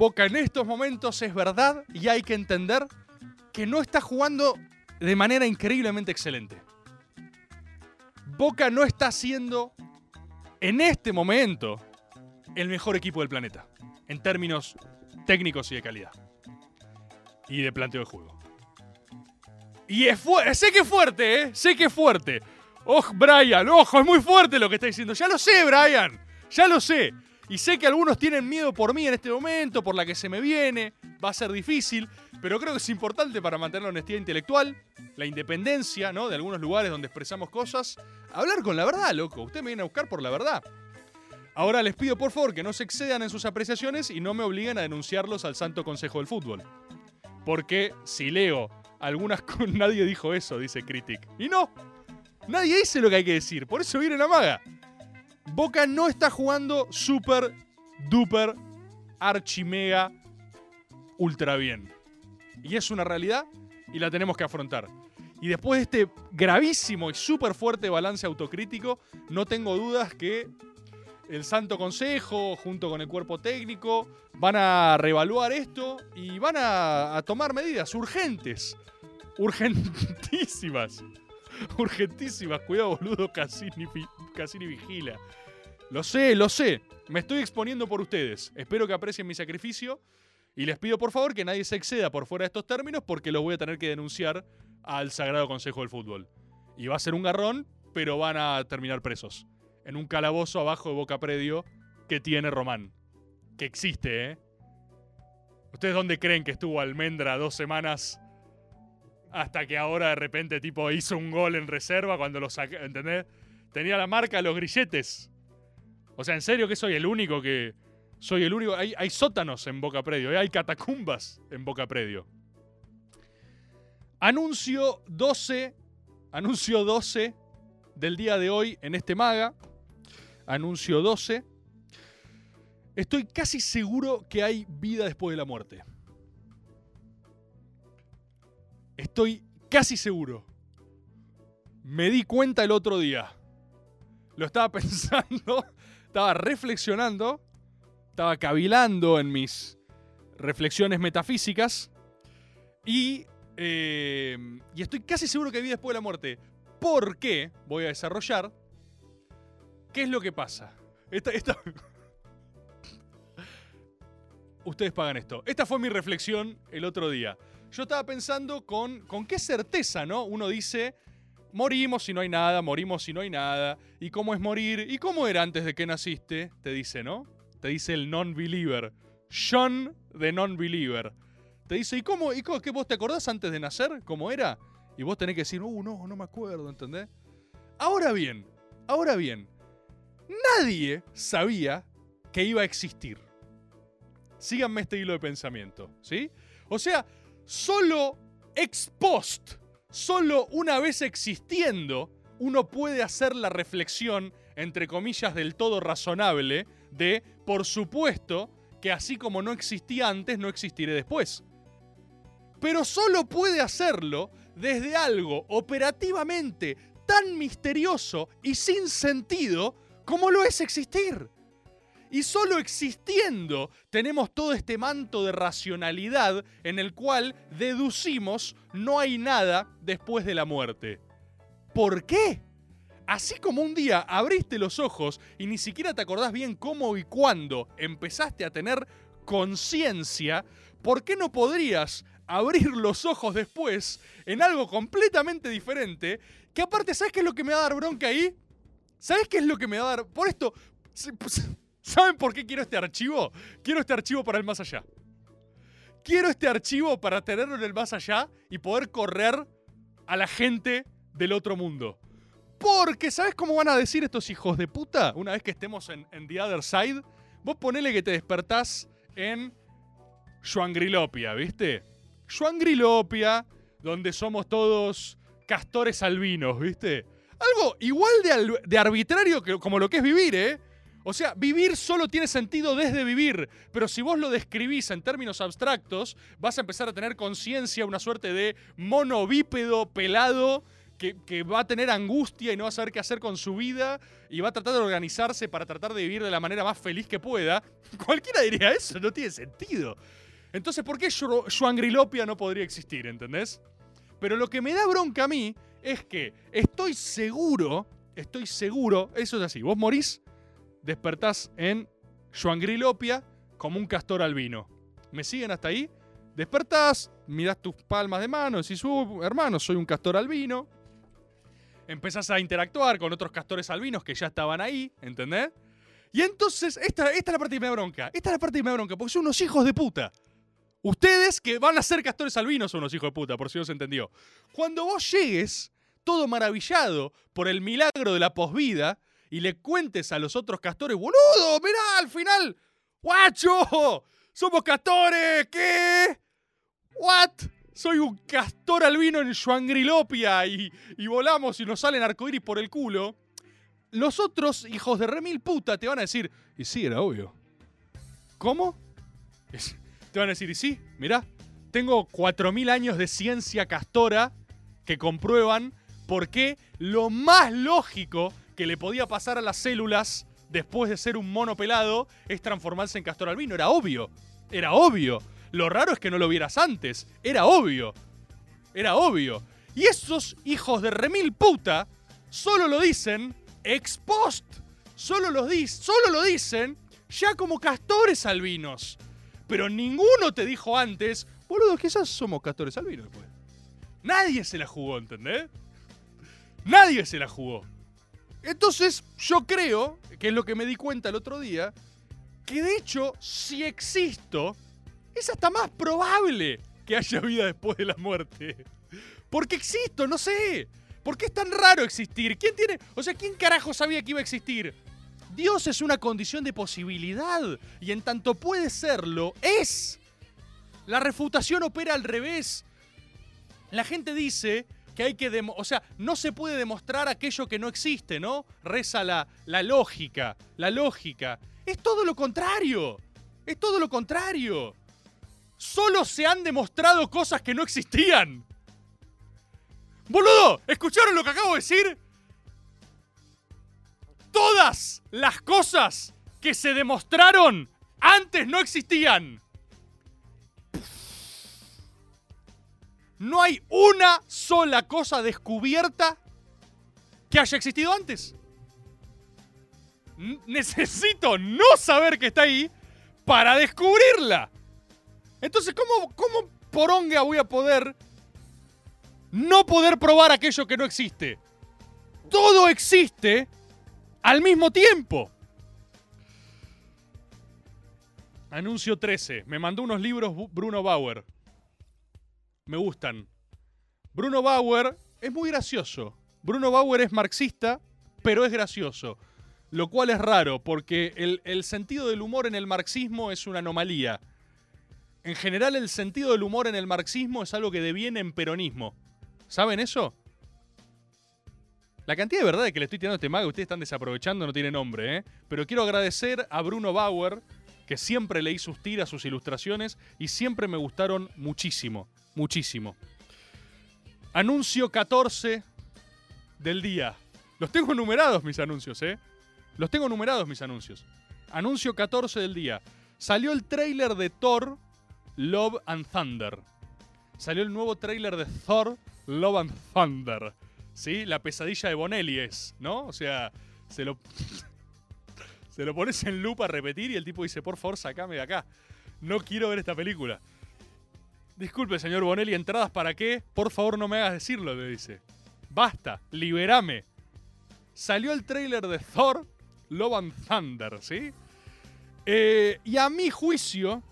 Speaker 2: Boca en estos momentos es verdad y hay que entender que no está jugando de manera increíblemente excelente. Boca no está siendo en este momento el mejor equipo del planeta en términos técnicos y de calidad y de planteo de juego. Y sé que es fuerte, ¿eh? Sé que es fuerte. Ojo, Brian, ojo, es muy fuerte lo que está diciendo. Ya lo sé, Brian. Ya lo sé. Y sé que algunos tienen miedo por mí en este momento, por la que se me viene. Va a ser difícil, pero creo que es importante para mantener la honestidad intelectual, la independencia, ¿no? De algunos lugares donde expresamos cosas. Hablar con la verdad, loco. Usted me viene a buscar por la verdad. Ahora les pido por favor que no se excedan en sus apreciaciones y no me obliguen a denunciarlos al Santo Consejo del Fútbol. Porque si leo algunas nadie dijo eso, dice Critic. Y no, nadie dice lo que hay que decir, por eso viene la maga. Boca no está jugando super, duper, archimega, ultra bien. Y es una realidad y la tenemos que afrontar. Y después de este gravísimo y súper fuerte balance autocrítico, no tengo dudas que el Santo Consejo, junto con el cuerpo técnico, van a reevaluar esto y van a, tomar medidas urgentes. Urgentísimas. Urgentísimas. Cuidado, boludo, Cassini, Cassini vigila. Lo sé, lo sé. Me estoy exponiendo por ustedes. Espero que aprecien mi sacrificio. Y les pido por favor que nadie se exceda por fuera de estos términos porque los voy a tener que denunciar al Sagrado Consejo del Fútbol. Y va a ser un garrón, pero van a terminar presos. En un calabozo abajo de Boca Predio que tiene Román. Que existe, ¿eh? ¿Ustedes dónde creen que estuvo Almendra dos semanas hasta que ahora de repente tipo hizo un gol en reserva cuando lo saqué, ¿entendés? Tenía la marca los grilletes. O sea, en serio que soy el único que... Soy el único... Hay, hay sótanos en Boca Predio, ¿eh? hay catacumbas en Boca Predio. Anuncio 12, anuncio 12 del día de hoy en este maga. Anuncio 12. Estoy casi seguro que hay vida después de la muerte. Estoy casi seguro. Me di cuenta el otro día. Lo estaba pensando, estaba reflexionando, estaba cavilando en mis reflexiones metafísicas y, eh, y estoy casi seguro que vida después de la muerte. ¿Por qué? Voy a desarrollar. ¿Qué es lo que pasa? Esta- Ustedes pagan esto. Esta fue mi reflexión el otro día. Yo estaba pensando con, con qué certeza, ¿no? Uno dice, morimos si no hay nada, morimos si no hay nada. ¿Y cómo es morir? ¿Y cómo era antes de que naciste? Te dice, ¿no? Te dice el non-believer. John de non-believer. Te dice, ¿y cómo? ¿Y? ¿Qué vos te acordás antes de nacer? ¿Cómo era? Y vos tenés que decir, uh, no, no me acuerdo, ¿entendés? Ahora bien, ahora bien, nadie sabía que iba a existir. Síganme este hilo de pensamiento, ¿sí? O sea, solo ex post, solo una vez existiendo, uno puede hacer la reflexión, entre comillas, del todo razonable, de, por supuesto, que así como no existía antes, no existiré después. Pero solo puede hacerlo desde algo operativamente tan misterioso y sin sentido como lo es existir. Y solo existiendo tenemos todo este manto de racionalidad en el cual deducimos no hay nada después de la muerte. ¿Por qué? Así como un día abriste los ojos y ni siquiera te acordás bien cómo y cuándo empezaste a tener conciencia, ¿por qué no podrías abrir los ojos después en algo completamente diferente? Que aparte, ¿sabes qué es lo que me va a dar bronca ahí? ¿Sabes qué es lo que me va a dar? Por esto, ¿saben por qué quiero este archivo? Quiero este archivo para el más allá. Quiero este archivo para tenerlo en el más allá y poder correr a la gente del otro mundo. Porque, ¿sabes cómo van a decir estos hijos de puta? Una vez que estemos en, The Other Side, vos ponele que te despertás en Schwangrilopia, ¿viste? Schwangrilopia, donde somos todos castores albinos, ¿viste? Algo igual de, al- de arbitrario que, como lo que es vivir, ¿eh? O sea, vivir solo tiene sentido desde vivir, pero si vos lo describís en términos abstractos, vas a empezar a tener conciencia, una suerte de mono bípedo pelado que, va a tener angustia y no va a saber qué hacer con su vida y va a tratar de organizarse para tratar de vivir de la manera más feliz que pueda. Cualquiera diría eso, no tiene sentido. Entonces, ¿por qué Schwangrilopia no podría existir, entendés? Pero lo que me da bronca a mí es que estoy seguro, estoy seguro, eso es así, vos morís, despertás en Schwangrilopia como un castor albino. ¿Me siguen hasta ahí? Despertás, mirás tus palmas de mano, decís, uh, hermano, soy un castor albino. empezás a interactuar con otros castores albinos que ya estaban ahí, ¿entendés? Y entonces, esta, esta es la parte que me da bronca. Esta es la parte que me da bronca, porque son unos hijos de puta. Ustedes que van a ser castores albinos son unos hijos de puta, por si no se entendió. Cuando vos llegues, todo maravillado por el milagro de la posvida, y le cuentes a los otros castores, boludo, mirá, al final, guacho, somos castores, ¿qué? ¿What? Soy un castor albino en Shuangrilopia y, y volamos y nos salen arcoíris por el culo. Los otros hijos de remil puta te van a decir, y sí, era obvio. ¿Cómo? Te van a decir, y sí, mirá, tengo 4.000 años de ciencia castora que comprueban por qué lo más lógico que le podía pasar a las células después de ser un mono pelado es transformarse en castor albino. Era obvio. Era obvio. Lo raro es que no lo vieras antes. Era obvio. Era obvio. Y esos hijos de remil puta solo lo dicen ex post. Solo, solo lo dicen ya como castores albinos. Pero ninguno te dijo antes, boludo, quizás somos castores albinos después. Nadie se la jugó, ¿entendés? Nadie se la jugó. Entonces, yo creo, que es lo que me di cuenta el otro día, que de hecho, si existo, es hasta más probable que haya vida después de la muerte. Porque existo, no sé. ¿Por qué es tan raro existir? ¿Quién tiene.? O sea, ¿quién carajo sabía que iba a existir? Dios es una condición de posibilidad. Y en tanto puede serlo, es. La refutación opera al revés. La gente dice que hay que... o sea, no se puede demostrar aquello que no existe, ¿no? Reza la, la lógica, la lógica. Es todo lo contrario. Es todo lo contrario. Solo se han demostrado cosas que no existían. Boludo, ¿escucharon lo que acabo de decir? Todas las cosas que se demostraron antes no existían. No hay una sola cosa descubierta que haya existido antes. Necesito no saber que está ahí para descubrirla. Entonces, ¿cómo, cómo poronga voy a poder no poder probar aquello que no existe? Todo existe al mismo tiempo. Anuncio 13. Me mandó unos libros Bruno Bauer. Me gustan. Bruno Bauer es muy gracioso. Bruno Bauer es marxista, pero es gracioso. Lo cual es raro, porque el, sentido del humor en el marxismo es una anomalía. En general, el sentido del humor en el marxismo es algo que deviene en peronismo. ¿Saben eso? La cantidad de verdad que le estoy tirando a este mago, ustedes están desaprovechando, no tiene nombre, ¿eh? Pero quiero agradecer a Bruno Bauer, que siempre leí sus tiras, sus ilustraciones, y siempre me gustaron muchísimo, muchísimo. Anuncio 14 del día. Los tengo numerados mis anuncios, ¿eh? Los tengo numerados mis anuncios. Anuncio 14 del día. Salió el tráiler de Thor, Love and Thunder. Salió el nuevo tráiler de Thor, Love and Thunder. ¿Sí? La pesadilla de Bonelli es, ¿no? O sea, se lo... se lo pones en loop a repetir y el tipo dice, por favor, sacame de acá. No quiero ver esta película. Disculpe, señor Bonelli, ¿entradas para qué? Por favor, no me hagas decirlo, le dice. Basta, liberame. Salió el tráiler de Thor, Love and Thunder, ¿sí? Eh, y a mi juicio,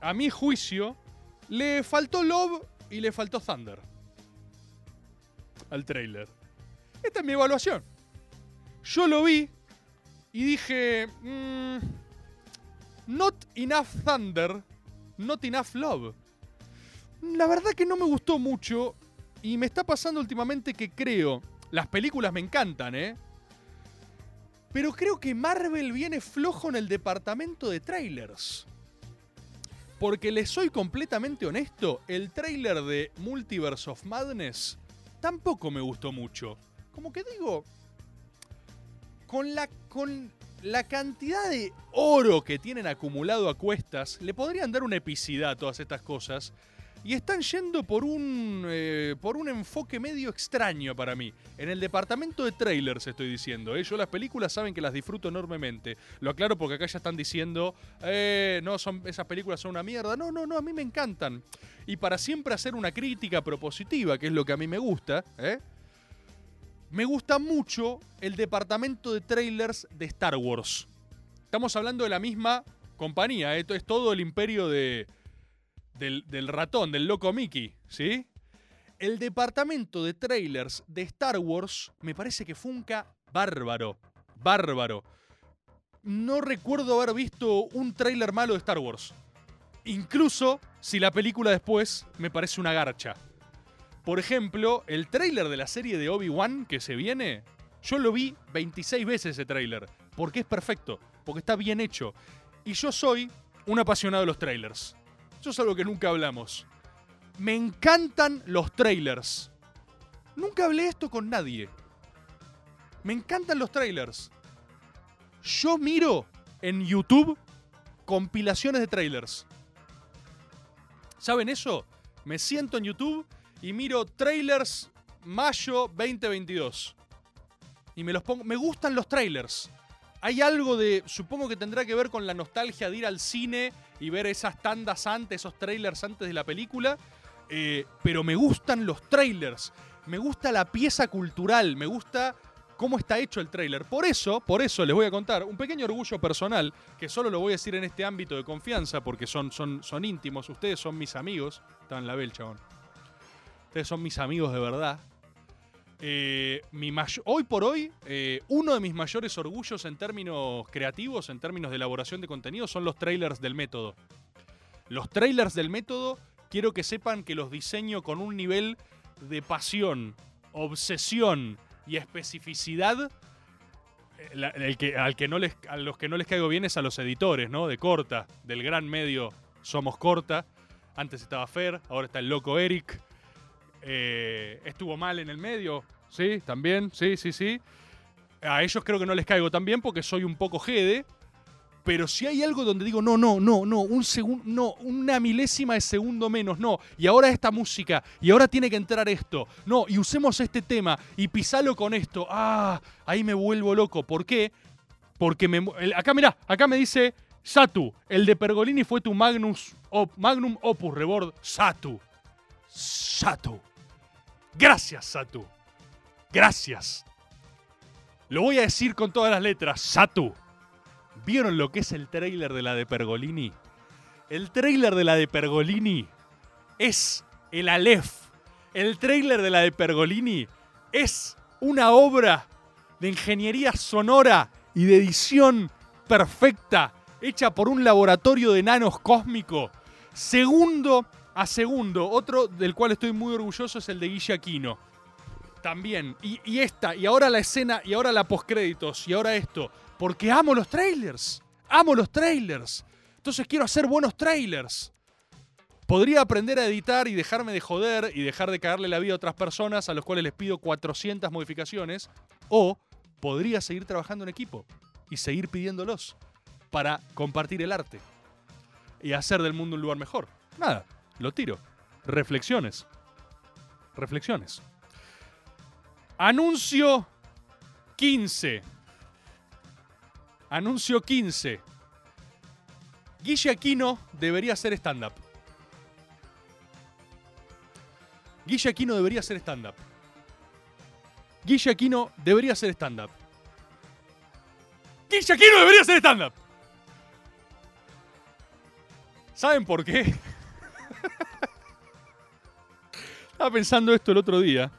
Speaker 2: a mi juicio, le faltó Love y le faltó Thunder. Al tráiler. Esta es mi evaluación. Yo lo vi y dije... mm, not enough Thunder, not enough Love. La verdad que no me gustó mucho y me está pasando últimamente que creo... Las películas me encantan, ¿eh? Pero creo que Marvel viene flojo en el departamento de trailers. Porque les soy completamente honesto, el trailer de Multiverse of Madness tampoco me gustó mucho. Como que digo, con la, con la cantidad de oro que tienen acumulado a cuestas, le podrían dar una epicidad a todas estas cosas. Y están yendo por un, eh, por un enfoque medio extraño para mí. En el departamento de trailers estoy diciendo. ¿eh? Yo las películas saben que las disfruto enormemente. Lo aclaro porque acá ya están diciendo, eh, no, son, esas películas son una mierda. No, no, no, a mí me encantan. Y para siempre hacer una crítica propositiva, que es lo que a mí me gusta, ¿eh? Me gusta mucho el departamento de trailers de Star Wars. Estamos hablando de la misma compañía, esto es todo el imperio de, del, ratón, del loco Mickey, ¿sí? El departamento de trailers de Star Wars me parece que funca bárbaro, bárbaro. No recuerdo haber visto un trailer malo de Star Wars. Incluso si la película después me parece una garcha. Por ejemplo, el tráiler de la serie de Obi-Wan que se viene, yo lo vi 26 veces ese tráiler, porque es perfecto, porque está bien hecho. Y yo soy un apasionado de los trailers. Eso es algo que nunca hablamos. Me encantan los trailers. Nunca hablé esto con nadie. Me encantan los trailers. Yo miro en YouTube compilaciones de trailers. ¿Saben eso? Me siento en YouTube y miro trailers mayo 2022. Y me los pongo. Me gustan los trailers. Hay algo de. Supongo que tendrá que ver con la nostalgia de ir al cine y ver esas tandas antes, esos trailers antes de la película. Eh, pero me gustan los trailers. Me gusta la pieza cultural. Me gusta cómo está hecho el trailer. Por eso, por eso les voy a contar un pequeño orgullo personal, que solo lo voy a decir en este ámbito de confianza, porque son, son, son íntimos. Ustedes son mis amigos. Están en la bel, chabón. Ustedes son mis amigos de verdad. Eh, mi hoy por hoy, eh, uno de mis mayores orgullos en términos creativos, en términos de elaboración de contenido, son los trailers del método. Los trailers del método, quiero que sepan que los diseño con un nivel de pasión, obsesión y especificidad. eh, el que, al que no les, a los que no les caigo bien es a los editores, ¿no? De Corta, del gran medio Somos Corta. Antes estaba Fer, ahora está el loco Eric. Eh, estuvo mal en el medio, sí, también, sí, sí, sí. A ellos creo que no les caigo tan bien porque soy un poco jede. Pero si hay algo donde digo, no, no, no, no, un segundo, no, una milésima de segundo menos, no. Y ahora esta música, y ahora tiene que entrar esto, no, y usemos este tema, y pisalo con esto. Ah, ahí me vuelvo loco. ¿Por qué? Porque me. acá, mirá, acá me dice Satu, el de Pergolini fue tu Magnus, op- Magnum Opus Rebord. Satu. Satu. Gracias, Satu. Gracias. Lo voy a decir con todas las letras. Satu. ¿Vieron lo que es el tráiler de la de Pergolini? El tráiler de la de Pergolini es el Aleph. El tráiler de la de Pergolini es una obra de ingeniería sonora y de edición perfecta, hecha por un laboratorio de nanos cósmico. Segundo a segundo, otro del cual estoy muy orgulloso es el de Guille Aquino. También. Y, esta, y ahora la escena, y ahora la postcréditos, y ahora esto. Porque amo los trailers. Amo los trailers. Entonces quiero hacer buenos trailers. Podría aprender a editar y dejarme de joder y dejar de cagarle la vida a otras personas a los cuales les pido 400 modificaciones. O podría seguir trabajando en equipo y seguir pidiéndolos para compartir el arte y hacer del mundo un lugar mejor. Nada, lo tiro. Reflexiones. Reflexiones. Anuncio 15. Anuncio 15. Guille Aquino debería hacer stand-up. Guille Aquino debería hacer stand-up. Guille Aquino debería hacer stand-up. Guille Aquino debería hacer stand-up. ¿Saben por qué? Estaba pensando esto el otro día.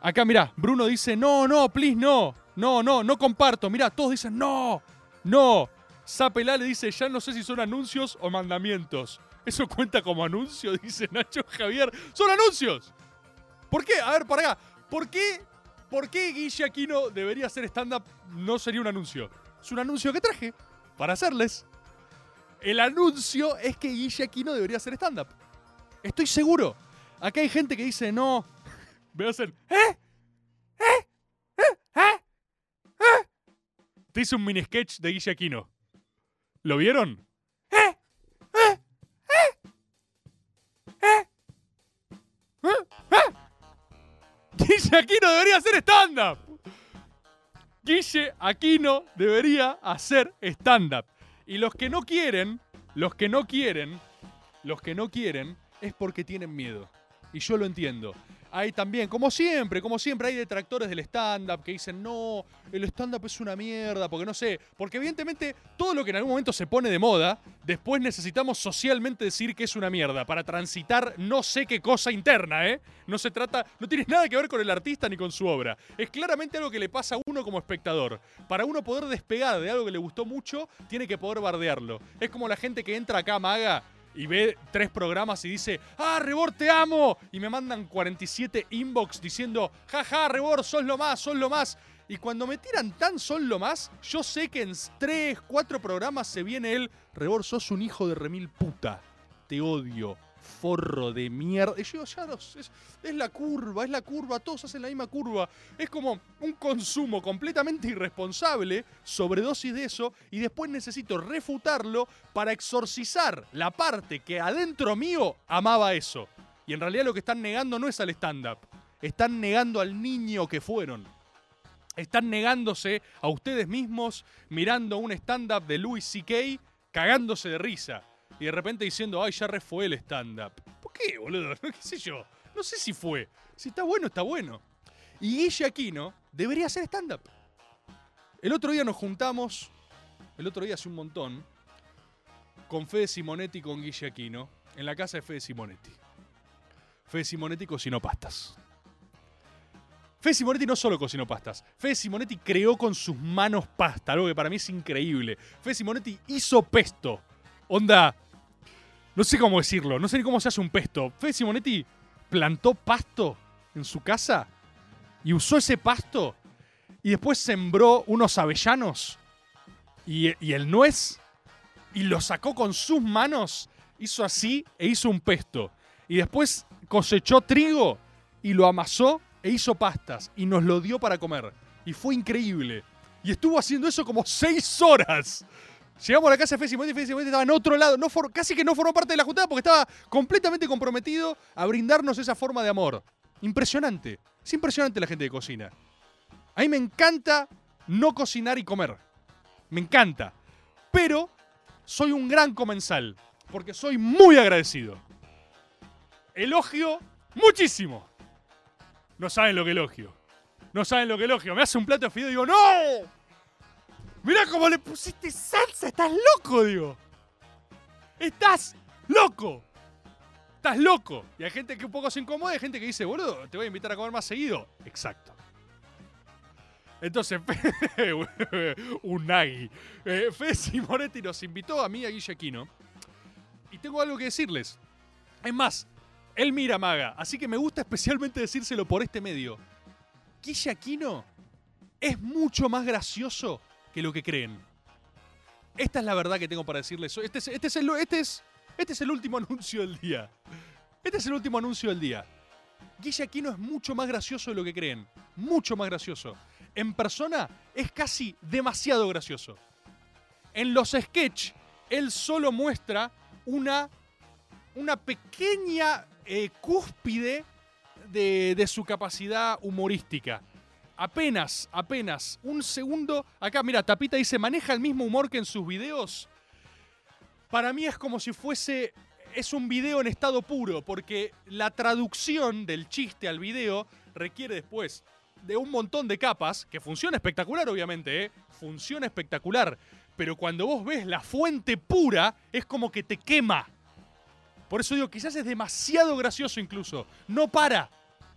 Speaker 2: Acá, mirá, Bruno dice, no, no, please, no. No, no, no comparto. Mirá, todos dicen, no, no. Zapelá le dice, ya no sé si son anuncios o mandamientos. ¿Eso cuenta como anuncio? Dice Nacho Javier. ¡Son anuncios! ¿Por qué? A ver, para acá. ¿Por qué, ¿Por qué Guille Aquino debería hacer stand-up? No sería un anuncio. Es un anuncio que traje para hacerles. El anuncio es que Guille Aquino debería hacer stand-up. Estoy seguro. Acá hay gente que dice, no. Me hacen, ¿eh? ¿Eh? ¿Eh? ¿Eh? ¿Eh? Te hice un mini sketch de Guille Aquino. ¿Lo vieron? ¿Eh? ¿Eh? ¿Eh? ¿Eh? ¿Eh? ¿Eh? Guille Aquino debería hacer stand-up. Guille Aquino debería hacer stand-up. Y los que no quieren, los que no quieren, los que no quieren, es porque tienen miedo. Y yo lo entiendo. hay también, como siempre, como siempre, hay detractores del stand-up que dicen, no, el stand-up es una mierda, porque no sé, porque evidentemente todo lo que en algún momento se pone de moda, después necesitamos socialmente decir que es una mierda, para transitar no sé qué cosa interna, ¿eh? No se trata, no tiene nada que ver con el artista ni con su obra. Es claramente algo que le pasa a uno como espectador. Para uno poder despegar de algo que le gustó mucho, tiene que poder bardearlo. Es como la gente que entra acá, maga, y ve tres programas y dice, ¡Ah, Rebor, te amo! Y me mandan 47 inbox diciendo, ¡Jaja, Rebor, sos lo más, sos lo más! Y cuando me tiran tan son lo más, yo sé que en tres, cuatro programas se viene el, Rebor, sos un hijo de remil puta. Te odio. Forro de mierda. Y yo, ya no sé, es, es la curva, es la curva, todos hacen la misma curva. Es como un consumo completamente irresponsable, sobredosis de eso, y después necesito refutarlo para exorcizar la parte que adentro mío amaba eso. Y en realidad lo que están negando no es al stand-up, están negando al niño que fueron. Están negándose a ustedes mismos mirando un stand-up de Louis C.K. cagándose de risa. Y de repente diciendo, ay, ya re fue el stand-up. ¿Por qué, boludo? ¿Qué sé yo? No sé si fue. Si está bueno, está bueno. Y Guille Aquino debería hacer stand-up. El otro día nos juntamos, el otro día hace un montón, con Fede Simonetti y con Guille Aquino, en la casa de Fede Simonetti. Fede Simonetti cocinó pastas. Fede Simonetti no solo cocinó pastas, Fede Simonetti creó con sus manos pasta, algo que para mí es increíble. Fede Simonetti hizo pesto. Onda, no sé cómo decirlo, no sé ni cómo se hace un pesto. Fede Simonetti plantó pasto en su casa y usó ese pasto y después sembró unos avellanos y, y el nuez y lo sacó con sus manos, hizo así e hizo un pesto. Y después cosechó trigo y lo amasó e hizo pastas y nos lo dio para comer. Y fue increíble. Y estuvo haciendo eso como seis horas. Llegamos a la casa de y Fede Simonetti estaba en otro lado. Casi que no formó parte de la juntada porque estaba completamente comprometido a brindarnos esa forma de amor. Impresionante. Es impresionante la gente que cocina. A mí me encanta no cocinar y comer. Me encanta. Pero soy un gran comensal. Porque soy muy agradecido. Elogio muchísimo. No saben lo que elogio. No saben lo que elogio. Me hace un plato de fideo y digo, ¡No! Mirá cómo le pusiste salsa. Estás loco, digo. Estás loco. Estás loco. Y hay gente que un poco se incomoda y hay gente que dice, boludo, te voy a invitar a comer más seguido. Exacto. Entonces, un nagui. Eh, Fede Simonetti nos invitó a mí a Guille Aquino. Y tengo algo que decirles. Es más, él mira Maga, así que me gusta especialmente decírselo por este medio. Guille Aquino es mucho más gracioso que lo que creen. Esta es la verdad que tengo para decirles. Este es, este es el, este es, este es el último anuncio del día. Este es el último anuncio del día. Guille Aquino es mucho más gracioso de lo que creen. Mucho más gracioso. En persona es casi demasiado gracioso. En los sketch, él solo muestra una, una pequeña eh, cúspide de, de su capacidad humorística. Apenas, apenas, un segundo. Acá, mira, Tapita dice, maneja el mismo humor que en sus videos. Para mí es como si fuese. Es un video en estado puro, porque la traducción del chiste al video requiere después de un montón de capas, que funciona espectacular, obviamente, ¿eh? Funciona espectacular. Pero cuando vos ves la fuente pura, es como que te quema. Por eso digo, quizás es demasiado gracioso incluso. No para.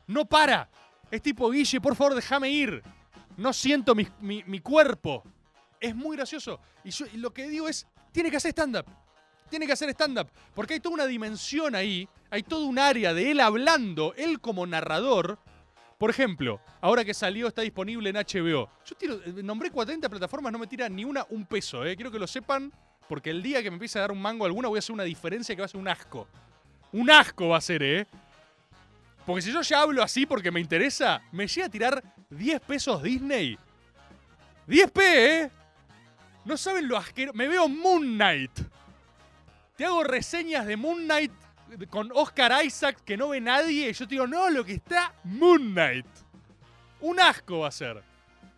Speaker 2: No para. Es tipo, Guille, por favor, déjame ir. No siento mi, mi- mi cuerpo. Es muy gracioso. Y, lo que digo es, tiene que hacer stand-up. Tiene que hacer stand-up. Porque hay toda una dimensión ahí. Hay todo un área de él hablando, él como narrador. Por ejemplo, ahora que salió, está disponible en HBO. Yo tiro, eh, nombré 40 plataformas, no me tira ni una un peso. Eh. Quiero que lo sepan, porque el día que me empiece a dar un mango alguna, voy a hacer una diferencia que va a ser un asco. Un asco va a ser, ¿eh? Porque si yo ya hablo así porque me interesa, me llega a tirar 10 pesos Disney. 10p, ¿eh? No saben lo asqueroso. Me veo Moon Knight. Te hago reseñas de Moon Knight con Oscar Isaac que no ve nadie. Y yo te digo, no, lo que está Moon Knight. Un asco va a ser.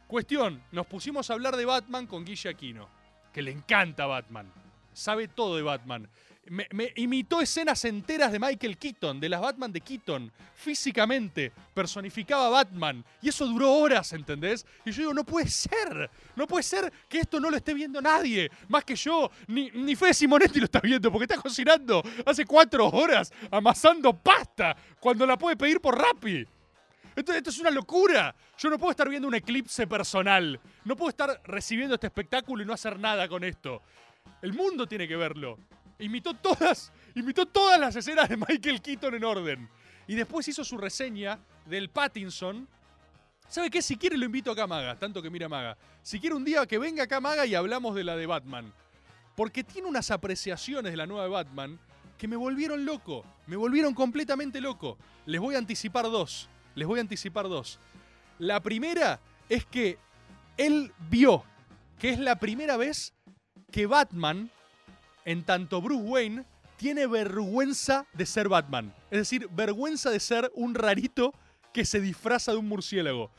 Speaker 2: Cuestión, nos pusimos a hablar de Batman con Guille Aquino, que le encanta Batman. Sabe todo de Batman. Me, imitó escenas enteras de Michael Keaton, de las Batman de Keaton, físicamente, personificaba a Batman. Y eso duró horas, ¿entendés? Y yo digo, no puede ser, no puede ser que esto no lo esté viendo nadie, más que yo, ni, ni Fede Simonetti lo está viendo, porque está cocinando hace cuatro horas, amasando pasta, cuando la puede pedir por Rappi. Esto es una locura. Yo no puedo estar viendo un eclipse personal. No puedo estar recibiendo este espectáculo y no hacer nada con esto. El mundo tiene que verlo. Imitó todas, imitó todas las escenas de Michael Keaton en orden. Y después hizo su reseña del Pattinson. ¿Sabe qué? Si quiere lo invito acá a Maga, tanto que mira Maga. Si quiere un día que venga acá Maga y hablamos de la de Batman. Porque tiene unas apreciaciones de la nueva de Batman que me volvieron loco. Me volvieron completamente loco. Les voy a anticipar dos. Les voy a anticipar dos. La primera es que él vio que es la primera vez que Batman, en tanto Bruce Wayne, tiene vergüenza de ser Batman. Es decir, vergüenza de ser un rarito que se disfraza de un murciélago.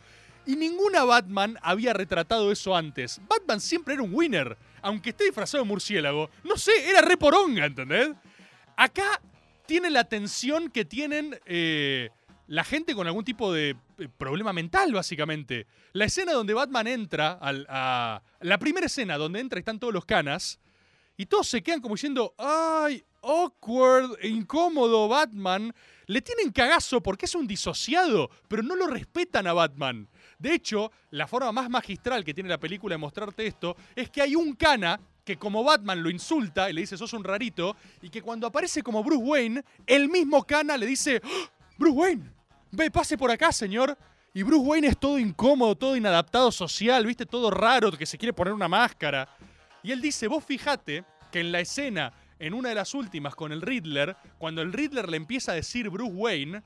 Speaker 2: Y ninguna Batman había retratado eso antes. Batman siempre era un winner. Aunque esté disfrazado de murciélago. No sé, era re poronga, ¿entendés? Acá tiene la tensión que tienen eh, la gente con algún tipo de eh, problema mental, básicamente. La escena donde Batman entra a. La primera escena donde entra y están todos los canas. Y todos se quedan como diciendo, ay, awkward, incómodo Batman. Le tienen cagazo porque es un disociado, pero no lo respetan a Batman. De hecho, la forma más magistral que tiene la película de mostrarte esto es que hay un cana que como Batman lo insulta y le dice sos un rarito, y que cuando aparece como Bruce Wayne, el mismo cana le dice, "¡Ah! Bruce Wayne, ve, pase por acá, señor. Y Bruce Wayne es todo incómodo, todo inadaptado social, viste, todo raro, que se quiere poner una máscara. Y él dice, vos fijate que en la escena, en una de las últimas con el Riddler, cuando el Riddler le empieza a decir Bruce Wayne,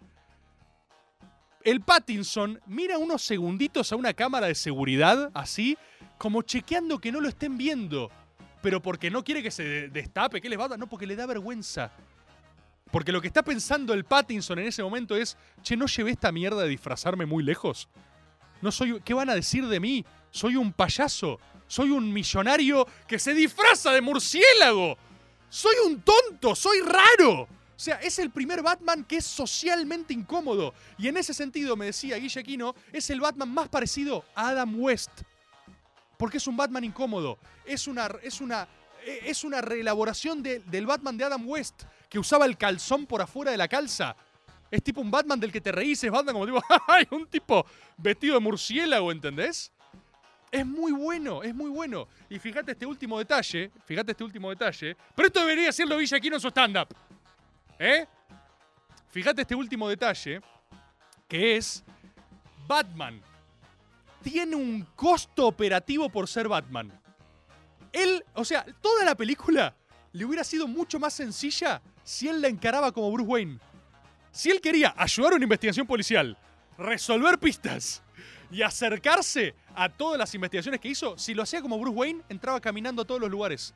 Speaker 2: el Pattinson mira unos segunditos a una cámara de seguridad, así, como chequeando que no lo estén viendo. Pero porque no quiere que se de- destape, que les va a dar, no, porque le da vergüenza. Porque lo que está pensando el Pattinson en ese momento es, che, no llevé esta mierda de disfrazarme muy lejos. No soy, ¿qué van a decir de mí? Soy un payaso. Soy un millonario que se disfraza de murciélago. Soy un tonto, soy raro. O sea, es el primer Batman que es socialmente incómodo. Y en ese sentido, me decía Guille Aquino, es el Batman más parecido a Adam West. Porque es un Batman incómodo. Es una, es una, es una reelaboración de- del Batman de Adam West, que usaba el calzón por afuera de la calza. Es tipo un Batman del que te reís, es Batman como tipo, ¡ay! Un tipo vestido de murciélago, ¿entendés? Es muy bueno, es muy bueno. Y fíjate este último detalle, fíjate este último detalle. Pero esto debería decirlo Guille Aquino en su stand-up. ¿Eh? Fíjate este último detalle, que es Batman tiene un costo operativo por ser Batman. Él, o sea, toda la película le hubiera sido mucho más sencilla si él la encaraba como Bruce Wayne. Si él quería ayudar a una investigación policial, resolver pistas y acercarse a todas las investigaciones que hizo, si lo hacía como Bruce Wayne, entraba caminando a todos los lugares.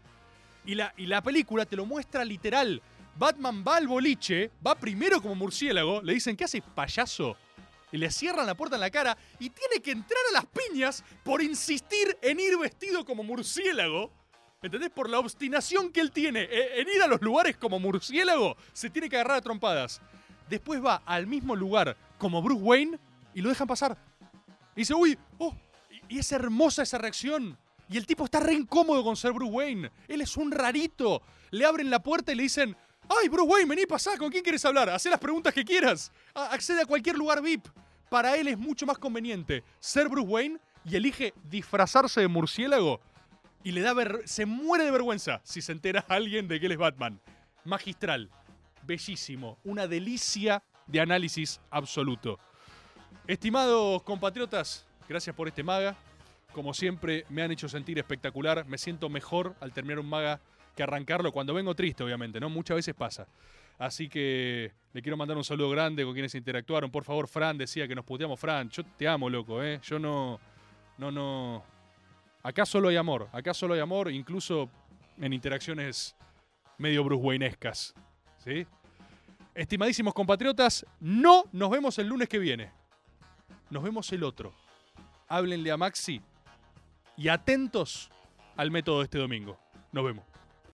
Speaker 2: Y la, y la película te lo muestra literal. Batman va al boliche, va primero como murciélago, le dicen, ¿qué haces, payaso? Y le cierran la puerta en la cara y tiene que entrar a las piñas por insistir en ir vestido como murciélago. ¿Entendés? Por la obstinación que él tiene eh, en ir a los lugares como murciélago, se tiene que agarrar a trompadas. Después va al mismo lugar como Bruce Wayne y lo dejan pasar. Y dice, uy, oh, y- es hermosa esa reacción. Y el tipo está re incómodo con ser Bruce Wayne. Él es un rarito. Le abren la puerta y le dicen, ay, Bruce Wayne, vení, pasá, ¿con quién quieres hablar? Hacé las preguntas que quieras. Accede a cualquier lugar VIP. Para él es mucho más conveniente ser Bruce Wayne y elige disfrazarse de murciélago y le da ver- se muere de vergüenza si se entera alguien de que él es Batman. Magistral, bellísimo, una delicia de análisis absoluto. Estimados compatriotas, gracias por este maga. Como siempre, me han hecho sentir espectacular. Me siento mejor al terminar un maga que arrancarlo cuando vengo triste, obviamente, ¿no? Muchas veces pasa. Así que le quiero mandar un saludo grande con quienes interactuaron. Por favor, Fran decía que nos puteamos. Fran, yo te amo, loco, ¿eh? Yo no. No, no. Acá solo hay amor. Acá solo hay amor, incluso en interacciones medio Bruce. ¿Sí? Estimadísimos compatriotas, no nos vemos el lunes que viene. Nos vemos el otro. Háblenle a Maxi y atentos al método de este domingo. Nos vemos.